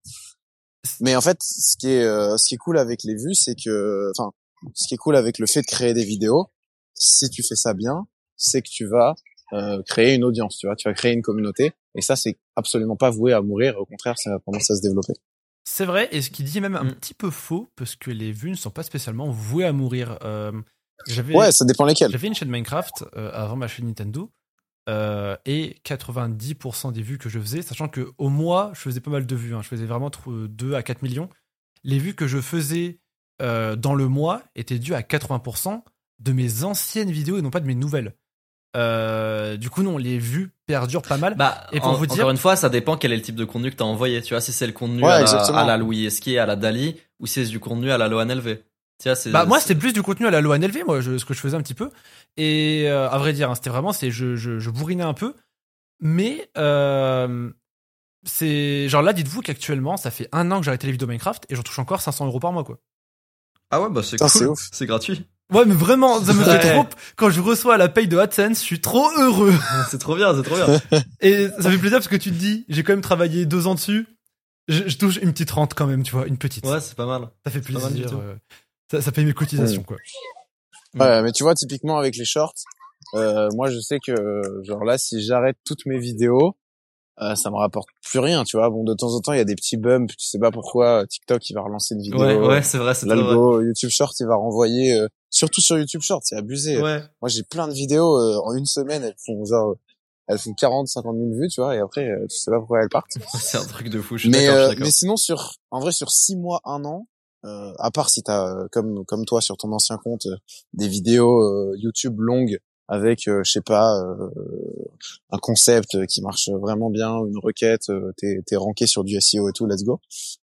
Mais en fait, ce qui est, ce qui est cool avec les vues, c'est que, enfin, ce qui est cool avec le fait de créer des vidéos, si tu fais ça bien, c'est que tu vas créer une audience, tu vois, tu vas créer une communauté, et ça c'est absolument pas voué à mourir, au contraire, ça va commencer à se développer. C'est vrai, et ce qui dit même un Mm. petit peu faux, parce que les vues ne sont pas spécialement vouées à mourir. Euh, j'avais, Ouais, ça dépend lesquels. j'avais une chaîne Minecraft euh, avant ma chaîne Nintendo, euh, et 90% des vues que je faisais, sachant que au mois, je faisais pas mal de vues, hein, je faisais vraiment entre 2 à 4 millions. Les vues que je faisais euh, dans le mois étaient dues à 80% de mes anciennes vidéos et non pas de mes nouvelles. Euh, du coup, non, les vues perdurent pas mal. Bah, Et pour en- vous dire- encore une fois, ça dépend quel est le type de contenu que t'as envoyé. Tu vois, si c'est le contenu Ouais, à, la, à la Louis Esquier, à la Dali, ou si c'est du contenu à la Loan LV. Tu vois. Bah moi c'est- c'était plus du contenu à la loi NLV moi je, ce que je faisais un petit peu et euh, à vrai dire hein, c'était vraiment c'est je, je, je bourrinais un peu mais euh, c'est genre là dites-vous qu'actuellement ça fait un an que j'ai arrêté les vidéos Minecraft et j'en touche encore 500 euros par mois quoi Ah ouais, bah c'est cool. ouf. C'est gratuit. Ouais mais vraiment ça me fait trop quand je reçois la paye de AdSense je suis trop heureux. C'est trop bien, c'est trop bien. (laughs) et ça fait plaisir parce que tu te dis j'ai quand même travaillé deux ans dessus. Je, je touche une petite rente quand même tu vois une petite. Ouais, c'est pas mal. ça fait plaisir euh, ça, ça paye mes cotisations quoi. Ouais, mais tu vois, typiquement avec les shorts, euh, moi je sais que, genre là, si j'arrête toutes mes vidéos, euh, ça me rapporte plus rien, tu vois. Bon, de temps en temps, il y a des petits bumps, tu sais pas pourquoi, TikTok, il va relancer une vidéo. Ouais, ouais, c'est vrai, c'est. L'algo YouTube Short, il va renvoyer, euh, surtout sur YouTube Short, c'est abusé. Ouais. Moi, j'ai plein de vidéos euh, en une semaine, elles font genre, elles font 40, 50 000 vues, tu vois, et après, euh, tu sais pas pourquoi elles partent. (laughs) C'est un truc de fou. Je suis Mais, je euh, suis d'accord. mais sinon, sur, en vrai, sur six mois, un an, euh, à part si t'as, euh, comme, comme toi, sur ton ancien compte, euh, des vidéos euh, YouTube longues avec, euh, je sais pas, euh, un concept qui marche vraiment bien, une requête, euh, t'es, t'es ranké sur du SEO et tout, let's go.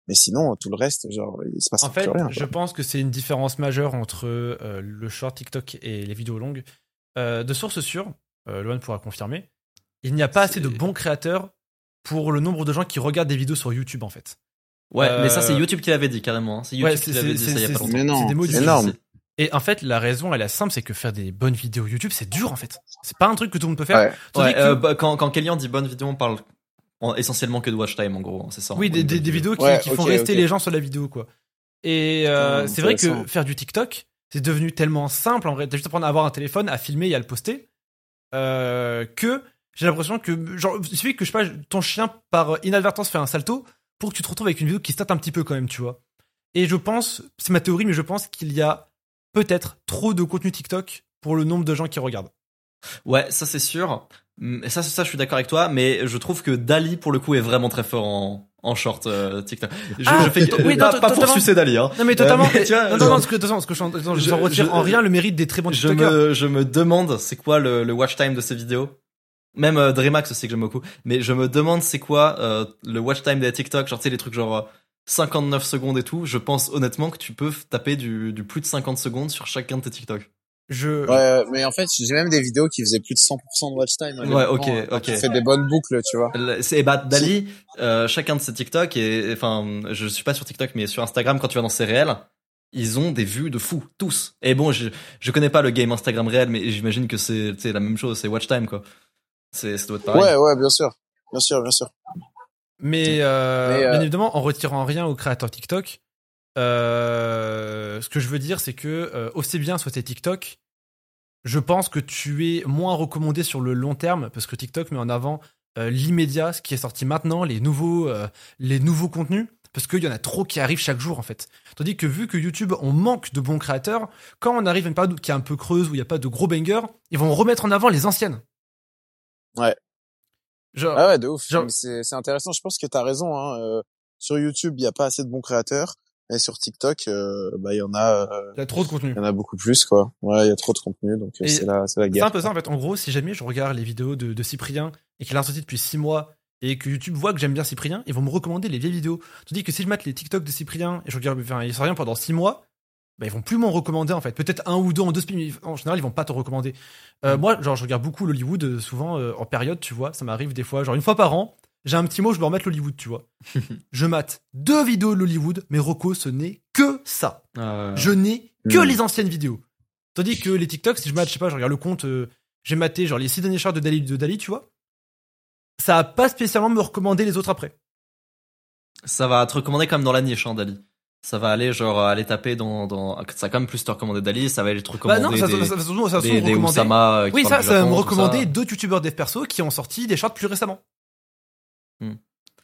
Mais sinon, tout le reste, genre, il se passe En fait, rien. je pense que c'est une différence majeure entre euh, le short TikTok et les vidéos longues. Euh, de sources sûres, euh, Loan pourra confirmer, il n'y a pas assez de bons créateurs pour le nombre de gens qui regardent des vidéos sur YouTube en fait. Ouais, mais ça c'est YouTube qui l'avait dit carrément. hein. C'est YouTube Ouais, qui c'est- l'avait dit ça il y a pas longtemps. Mais non, c'est des mots énorme. Et en fait, la raison, elle est simple, c'est que faire des bonnes vidéos YouTube, c'est dur en fait. C'est pas un truc que tout le monde peut faire. Ouais. Tandis Ouais, que- euh, bah, quand, quand Kellyanne dit bonne vidéo, on parle en- essentiellement que de watch time en gros, hein, c'est ça. oui, des, vidéos qui, Ouais, qui font rester les gens sur la vidéo quoi. Et euh, Putain, c'est vrai que faire du TikTok, c'est devenu tellement simple en vrai. T'as juste à prendre à avoir un téléphone, à filmer et à le poster, euh, que j'ai l'impression que genre il suffit que je sais pas ton chien par inadvertance fait un salto pour que tu te retrouves avec une vidéo qui se tâte un petit peu quand même, tu vois. Et je pense, c'est ma théorie, mais je pense qu'il y a peut-être trop de contenu TikTok pour le nombre de gens qui regardent. Ouais, ça c'est sûr. Mm, Ça, ça, je suis d'accord avec toi, mais je trouve que Dali, pour le coup, est vraiment très fort en, en short euh, TikTok. Je, Ah, je fais oui, pas, pas pour sucer Dali, hein. Non mais totalement. Euh, mais tu vois, non, non, non, ce que, attends, ce que je, je, Je- retire en rien le mérite des très bons je TikTokers. me, je me demande c'est quoi le, le watch time de ces vidéos? Même euh, Dreamax aussi que j'aime beaucoup. Mais je me demande c'est quoi euh, le watch time des TikTok? Genre tu sais les trucs genre euh, 59 secondes et tout. Je pense honnêtement que tu peux taper du, du plus de 50 secondes sur chacun de tes TikTok. Je, Ouais, mais en fait, j'ai même des vidéos qui faisaient plus de 100% de watch time. Ouais, honnêtement, ok, hein, ok. Tu fais des bonnes boucles, tu vois. C'est bah Dali, euh, chacun de ses TikTok et enfin je suis pas sur TikTok mais sur Instagram quand tu vas dans ses réels, ils ont des vues de fou tous. Et bon, je je connais pas le game Instagram réel mais j'imagine que c'est tu sais, la même chose, c'est watch time quoi. C'est ça doit être pareil. Ouais, ouais, bien sûr. Bien sûr, bien sûr. Mais, euh, Mais, euh, bien évidemment, en retirant rien aux créateurs TikTok, euh, ce que je veux dire, c'est que aussi bien soit tes TikTok, je pense que tu es moins recommandé sur le long terme parce que TikTok met en avant l'immédiat, ce qui est sorti maintenant, les nouveaux, les nouveaux contenus, parce qu'il y en a trop qui arrivent chaque jour en fait. Tandis que vu que YouTube, on manque de bons créateurs, quand on arrive à une période qui est un peu creuse où il n'y a pas de gros bangers, ils vont remettre en avant les anciennes. Ouais. Genre, Ah ouais, de ouf. Genre- C'est c'est intéressant. Je pense que t'as raison. Hein. euh, sur YouTube, il y a pas assez de bons créateurs, et sur TikTok, euh, bah il y en a, euh, il y a trop de contenu. il y en a beaucoup plus, quoi. Ouais, il y a trop de contenu, donc euh, c'est la, c'est la C'est guerre. un peu ça en fait. En gros, si jamais je regarde les vidéos de, de Cyprien et qu'il a sorti depuis 6 mois et que YouTube voit que j'aime bien Cyprien, ils vont me recommander les vieilles vidéos. Tandis que si je mate les TikTok de Cyprien et je regarde, enfin, il sort rien pendant 6 mois, bah, ils vont plus m'en recommander en fait. Peut-être un ou deux en deux spins, mais en général, ils vont pas te recommander. Euh, Moi, genre, je regarde beaucoup l'Hollywood, euh, souvent euh, en période, tu vois. Ça m'arrive des fois, genre une fois par an, j'ai un petit mot, je me remettre l'Hollywood, tu vois. (laughs) je mate deux vidéos de l'Hollywood, mais Rocco, ce n'est que ça. Euh, Je n'ai que Mm. les anciennes vidéos. Tandis que les TikTok, si je mate, je sais pas, je regarde le compte, euh, j'ai maté genre les six derniers charts de Dali, de Dali, tu vois. Ça a pas spécialement me recommander les autres après. Ça va te recommander comme dans la niche, hein, Dali. Ça va aller genre aller taper dans, dans ça va quand même plus te recommander Dali, ça va aller te Bah recommander non, ça, des, ça, ça, ça, des, euh, Oui, ça, ça va me recommander deux youtubeurs dev perso qui ont sorti des charts plus récemment. Hmm.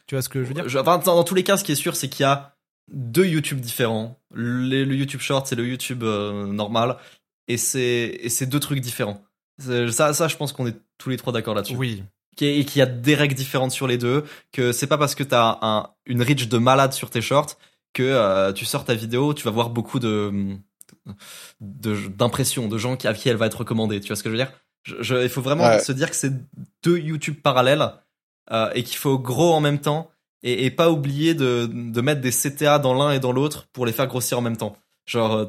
Tu vois ce que je veux dire? Je- enfin, dans, dans tous les cas, ce qui est sûr, c'est qu'il y a deux YouTube différents. Le, le YouTube Short et le YouTube euh, normal. Et c'est et c'est deux trucs différents. Ça, ça, je pense qu'on est tous les trois d'accord là-dessus. Oui. Et qu'il y a des règles différentes sur les deux. Que c'est pas parce que t'as un, une reach de malade sur tes shorts que euh, tu sors ta vidéo, tu vas voir beaucoup de d'impressions de, gens qui, à qui elle va être recommandée. Tu vois ce que je veux dire? Je- je- Il faut vraiment Ouais. se dire que c'est deux YouTube parallèles euh, et qu'il faut gros en même temps et, et pas oublier de, de mettre des CTA dans l'un et dans l'autre pour les faire grossir en même temps. Genre, euh,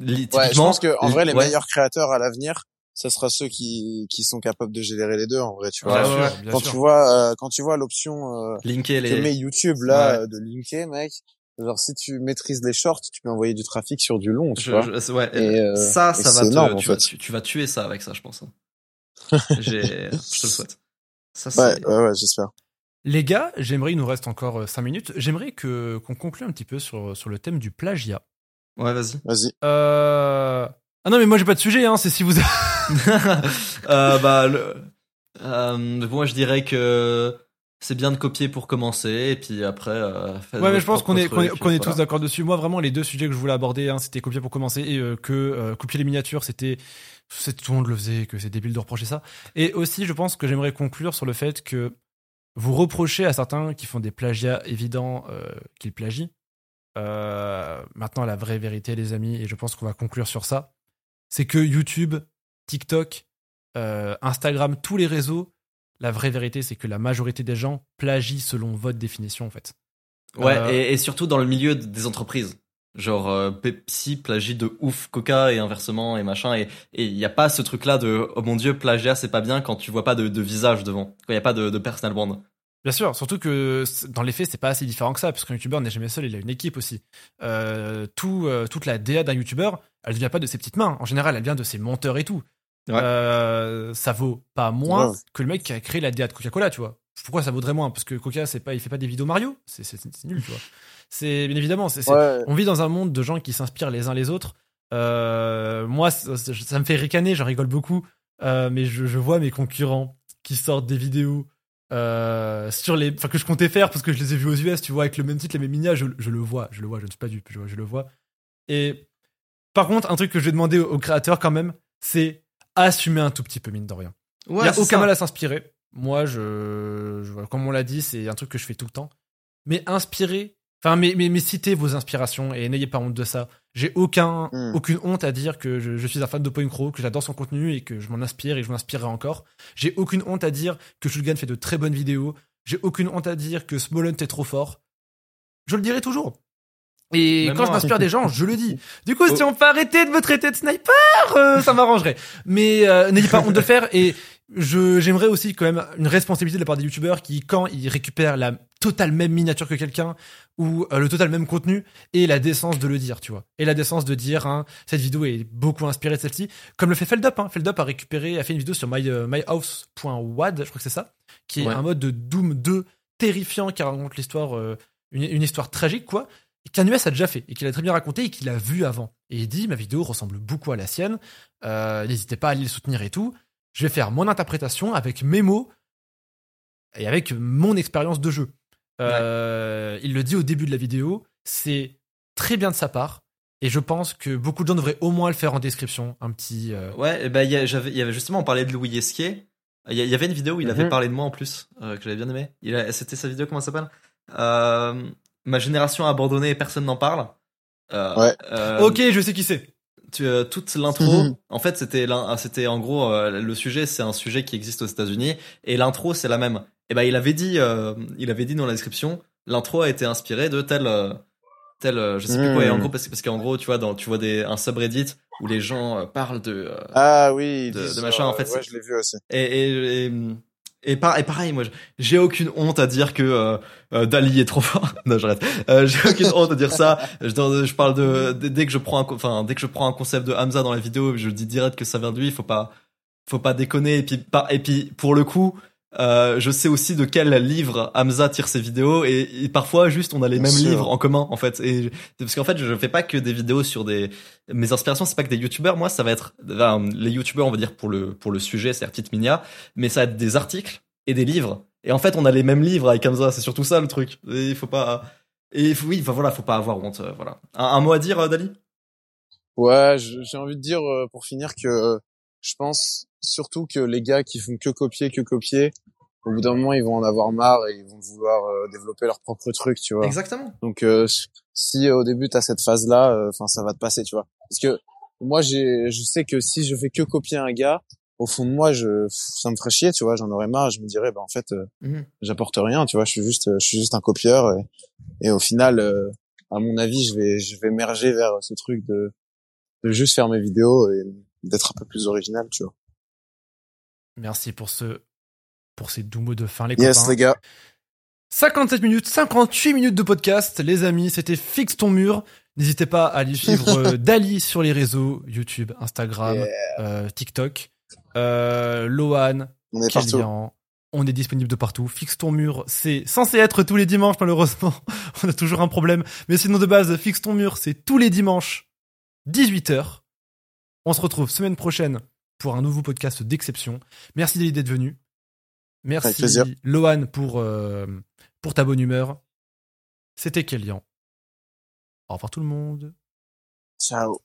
Ouais, je pense que en vrai, les ouais. meilleurs créateurs à l'avenir, ce sera ceux qui qui sont capables de générer les deux. En vrai, tu vois. Bien ouais, sûr, bien quand sûr. tu vois, euh, quand tu vois l'option euh, linker que les. met YouTube là Ouais. euh, de linker, mec. Genre si tu maîtrises les shorts, tu peux envoyer du trafic sur du long, tu Je- vois. je- ouais, Et, euh, ça, ça va te, énorme, en tu, vas, fait. tu, tu vas tuer ça avec ça, je pense. hein. (laughs) J'ai, je te le souhaite. Ça, Ouais, ouais, ouais, j'espère. Les gars, j'aimerais, il nous reste encore 5 minutes, j'aimerais que qu'on conclue un petit peu sur, sur le thème du plagiat. ouais, vas-y. Vas-y. Euh... Ah non, mais moi j'ai pas de sujet, hein, c'est si vous... (laughs) (laughs) euh, bah, le, euh, moi, je dirais que c'est bien de copier pour commencer, et puis après. Euh, Ouais, mais je pense qu'on est, qu'on est, voilà. tous d'accord dessus. Moi, vraiment, les deux sujets que je voulais aborder, hein, c'était copier pour commencer et euh, que euh, copier les miniatures, c'était, tout le monde le faisait, que c'est débile de reprocher ça. Et aussi, je pense que j'aimerais conclure sur le fait que vous reprochez à certains qui font des plagiats évidents euh, qu'ils plagient. Euh, maintenant, la vraie vérité, les amis, et je pense qu'on va conclure sur ça, c'est que YouTube, TikTok, euh, Instagram, tous les réseaux, la vraie vérité, c'est que la majorité des gens plagient selon votre définition, en fait. Ouais, Euh, et, et surtout dans le milieu des entreprises. Genre euh, Pepsi plagie de ouf Coca et inversement et machin et il y a pas ce truc là de oh mon dieu plagiat c'est pas bien quand tu vois pas de, de visage devant quand il y a pas de, de personal brand. Bien sûr, surtout que dans les faits, c'est pas assez différent que ça, parce qu'un youtubeur n'est jamais seul, il a une équipe aussi. Euh, tout, euh, toute la DA d'un youtubeur, elle vient pas de ses petites mains. En général, elle vient de ses monteurs et tout. Ouais. Euh, ça vaut pas moins Ouais. que le mec qui a créé la DA de Coca-Cola, tu vois. Pourquoi ça vaudrait moins? Parce que Coca, c'est pas, il fait pas des vidéos Mario. C'est nul, tu vois. C'est bien évidemment, c'est c'est- Ouais. on vit dans un monde de gens qui s'inspirent les uns les autres. Moi, ça, me fait ricaner, j'en rigole beaucoup. Mais je, je vois mes concurrents qui sortent des vidéos euh, sur les, enfin que je comptais faire parce que je les ai vus aux US, tu vois, avec le même titre, les mêmes minias, je, je le vois, je le vois, je ne suis pas dupe, je, je le vois. Et par contre, un truc que je vais demander aux, créateurs quand même, c'est assumer un tout petit peu, mine de rien. Il Ouais, y a aucun ça. mal à s'inspirer. Moi, je, je- comme on l'a dit, c'est un truc que je fais tout le temps. Mais inspirer, enfin, mais, mais, mais citez vos inspirations et n'ayez pas honte de ça. J'ai aucun, Hmm. aucune honte à dire que je, je suis un fan de Point Crow, que j'adore son contenu et que je m'en inspire et je m'inspirerai encore. J'ai aucune honte à dire que Shulgan fait de très bonnes vidéos. J'ai aucune honte à dire que Smollent est trop fort. Je le dirai toujours. Et Même quand je m'inspire des gens, je le dis. Du coup, si Oh. on peut arrêter de me traiter de sniper, euh, ça m'arrangerait. Mais euh, n'ayez pas honte de le faire. Et je j'aimerais aussi quand même une responsabilité de la part des youtubeurs qui, quand ils récupèrent la totale même miniature que quelqu'un ou euh, le total même contenu, et la décence de le dire, tu vois. Et la décence de dire, hein, cette vidéo est beaucoup inspirée de celle-ci, comme le fait Feldup. Hein. Feldup a récupéré, a fait une vidéo sur my, euh, myhouse.wad, je crois que c'est ça, qui est Ouais. un mode de Doom 2 terrifiant qui raconte l'histoire, euh, une, une histoire tragique, quoi et qu'un US a déjà fait et qu'il a très bien raconté et qu'il a vu avant. Et il dit ma vidéo ressemble beaucoup à la sienne. Euh, N'hésitez pas à aller le soutenir et tout. Je vais faire mon interprétation avec mes mots et avec mon expérience de jeu. Euh, Il le dit au début de la vidéo. C'est très bien de sa part. Et je pense que beaucoup de gens devraient au moins le faire en description. Un petit. euh, Ouais, il y, a- y avait justement, on parlait de Louis Esquier. Il y, avait une vidéo où il avait Mhm. parlé de moi en plus, euh, que j'avais bien aimé. C'était sa vidéo, comment ça s'appelle? Ma génération abandonnée et personne n'en parle. Euh, Ouais. euh, Ok, je sais qui c'est. tu- euh, toute l'intro, Mhm. en fait, c'était l'un- c'était en gros euh, le sujet, c'est un sujet qui existe aux États-Unis et l'intro c'est la même. Et ben il avait dit, euh, il avait dit dans la description, l'intro a été inspirée de tel, tel, je sais plus quoi. Et en Mhm. gros parce, que- parce qu'en gros tu vois, dans, tu vois des un subreddit où les gens euh, parlent de euh, Ah oui. De- machin, en fait, Ouais, je l'ai vu aussi. et et, et, et par- et pareil, moi, j'ai aucune honte à dire que euh, euh, Dali est trop fort. (laughs) non, j'arrête. Euh, j'ai aucune honte à dire ça. Je, parle de dès- que je prends un, enfin dès que je prends un concept de Hamza dans la vidéo, je dis direct que ça vient de lui. Faut pas, faut pas déconner. Et puis, et puis pour le coup, euh, je sais aussi de quel livre Hamza tire ses vidéos et, et parfois juste on a les Bien mêmes sûr. livres en commun en fait. Et parce qu'en fait, je fais pas que des vidéos sur des mes inspirations, c'est pas que des youtubeurs. Moi, ça va être enfin, les youtubeurs, on va dire pour le pour le sujet, c'est Petite Minia, mais ça va être des articles et des livres. Et en fait, on a les mêmes livres avec Hamza. C'est surtout ça le truc. Et il faut pas. Et il faut- oui, enfin voilà, faut pas avoir honte. euh, Voilà. Un, un mot à dire, euh, Dali? Ouais, j'ai envie de dire pour finir que je pense surtout que les gars qui font que copier, que copier, au bout d'un moment ils vont en avoir marre et ils vont vouloir euh, développer leur propre truc, tu vois. Exactement. Donc euh, si euh, au début t'as cette phase là, enfin ça va te passer, tu vois. Parce que moi j'ai, je sais que si je fais que copier un gars, au fond de moi je, ça me ferait chier, tu vois. J'en aurais marre. Je me dirais bah en fait euh, Mhm. j'apporte rien, tu vois. Je suis juste, je suis juste un copieur et, et au final, euh, à mon avis, je vais, je vais merger vers ce truc de, de juste faire mes vidéos et d'être un peu plus original, tu vois. Merci pour ce, pour ces doux mots de fin, les Yes copains. les gars. 57 minutes, 58 minutes de podcast, les amis, c'était Fixe ton mur. N'hésitez pas à aller suivre (laughs) euh, Dali sur les réseaux, YouTube, Instagram, Yeah. euh, TikTok, euh, Lohan, On est partout. On est disponible de partout. Fixe ton mur, c'est censé être tous les dimanches, malheureusement. (laughs) On a toujours un problème. Mais sinon, de base, Fixe ton mur, c'est tous les dimanches, 18h. On se retrouve semaine prochaine pour un nouveau podcast d'exception. Merci Dali d'être venu. Merci. Lohan pour, euh, pour ta bonne humeur. C'était Kélian. Au revoir tout le monde. Ciao.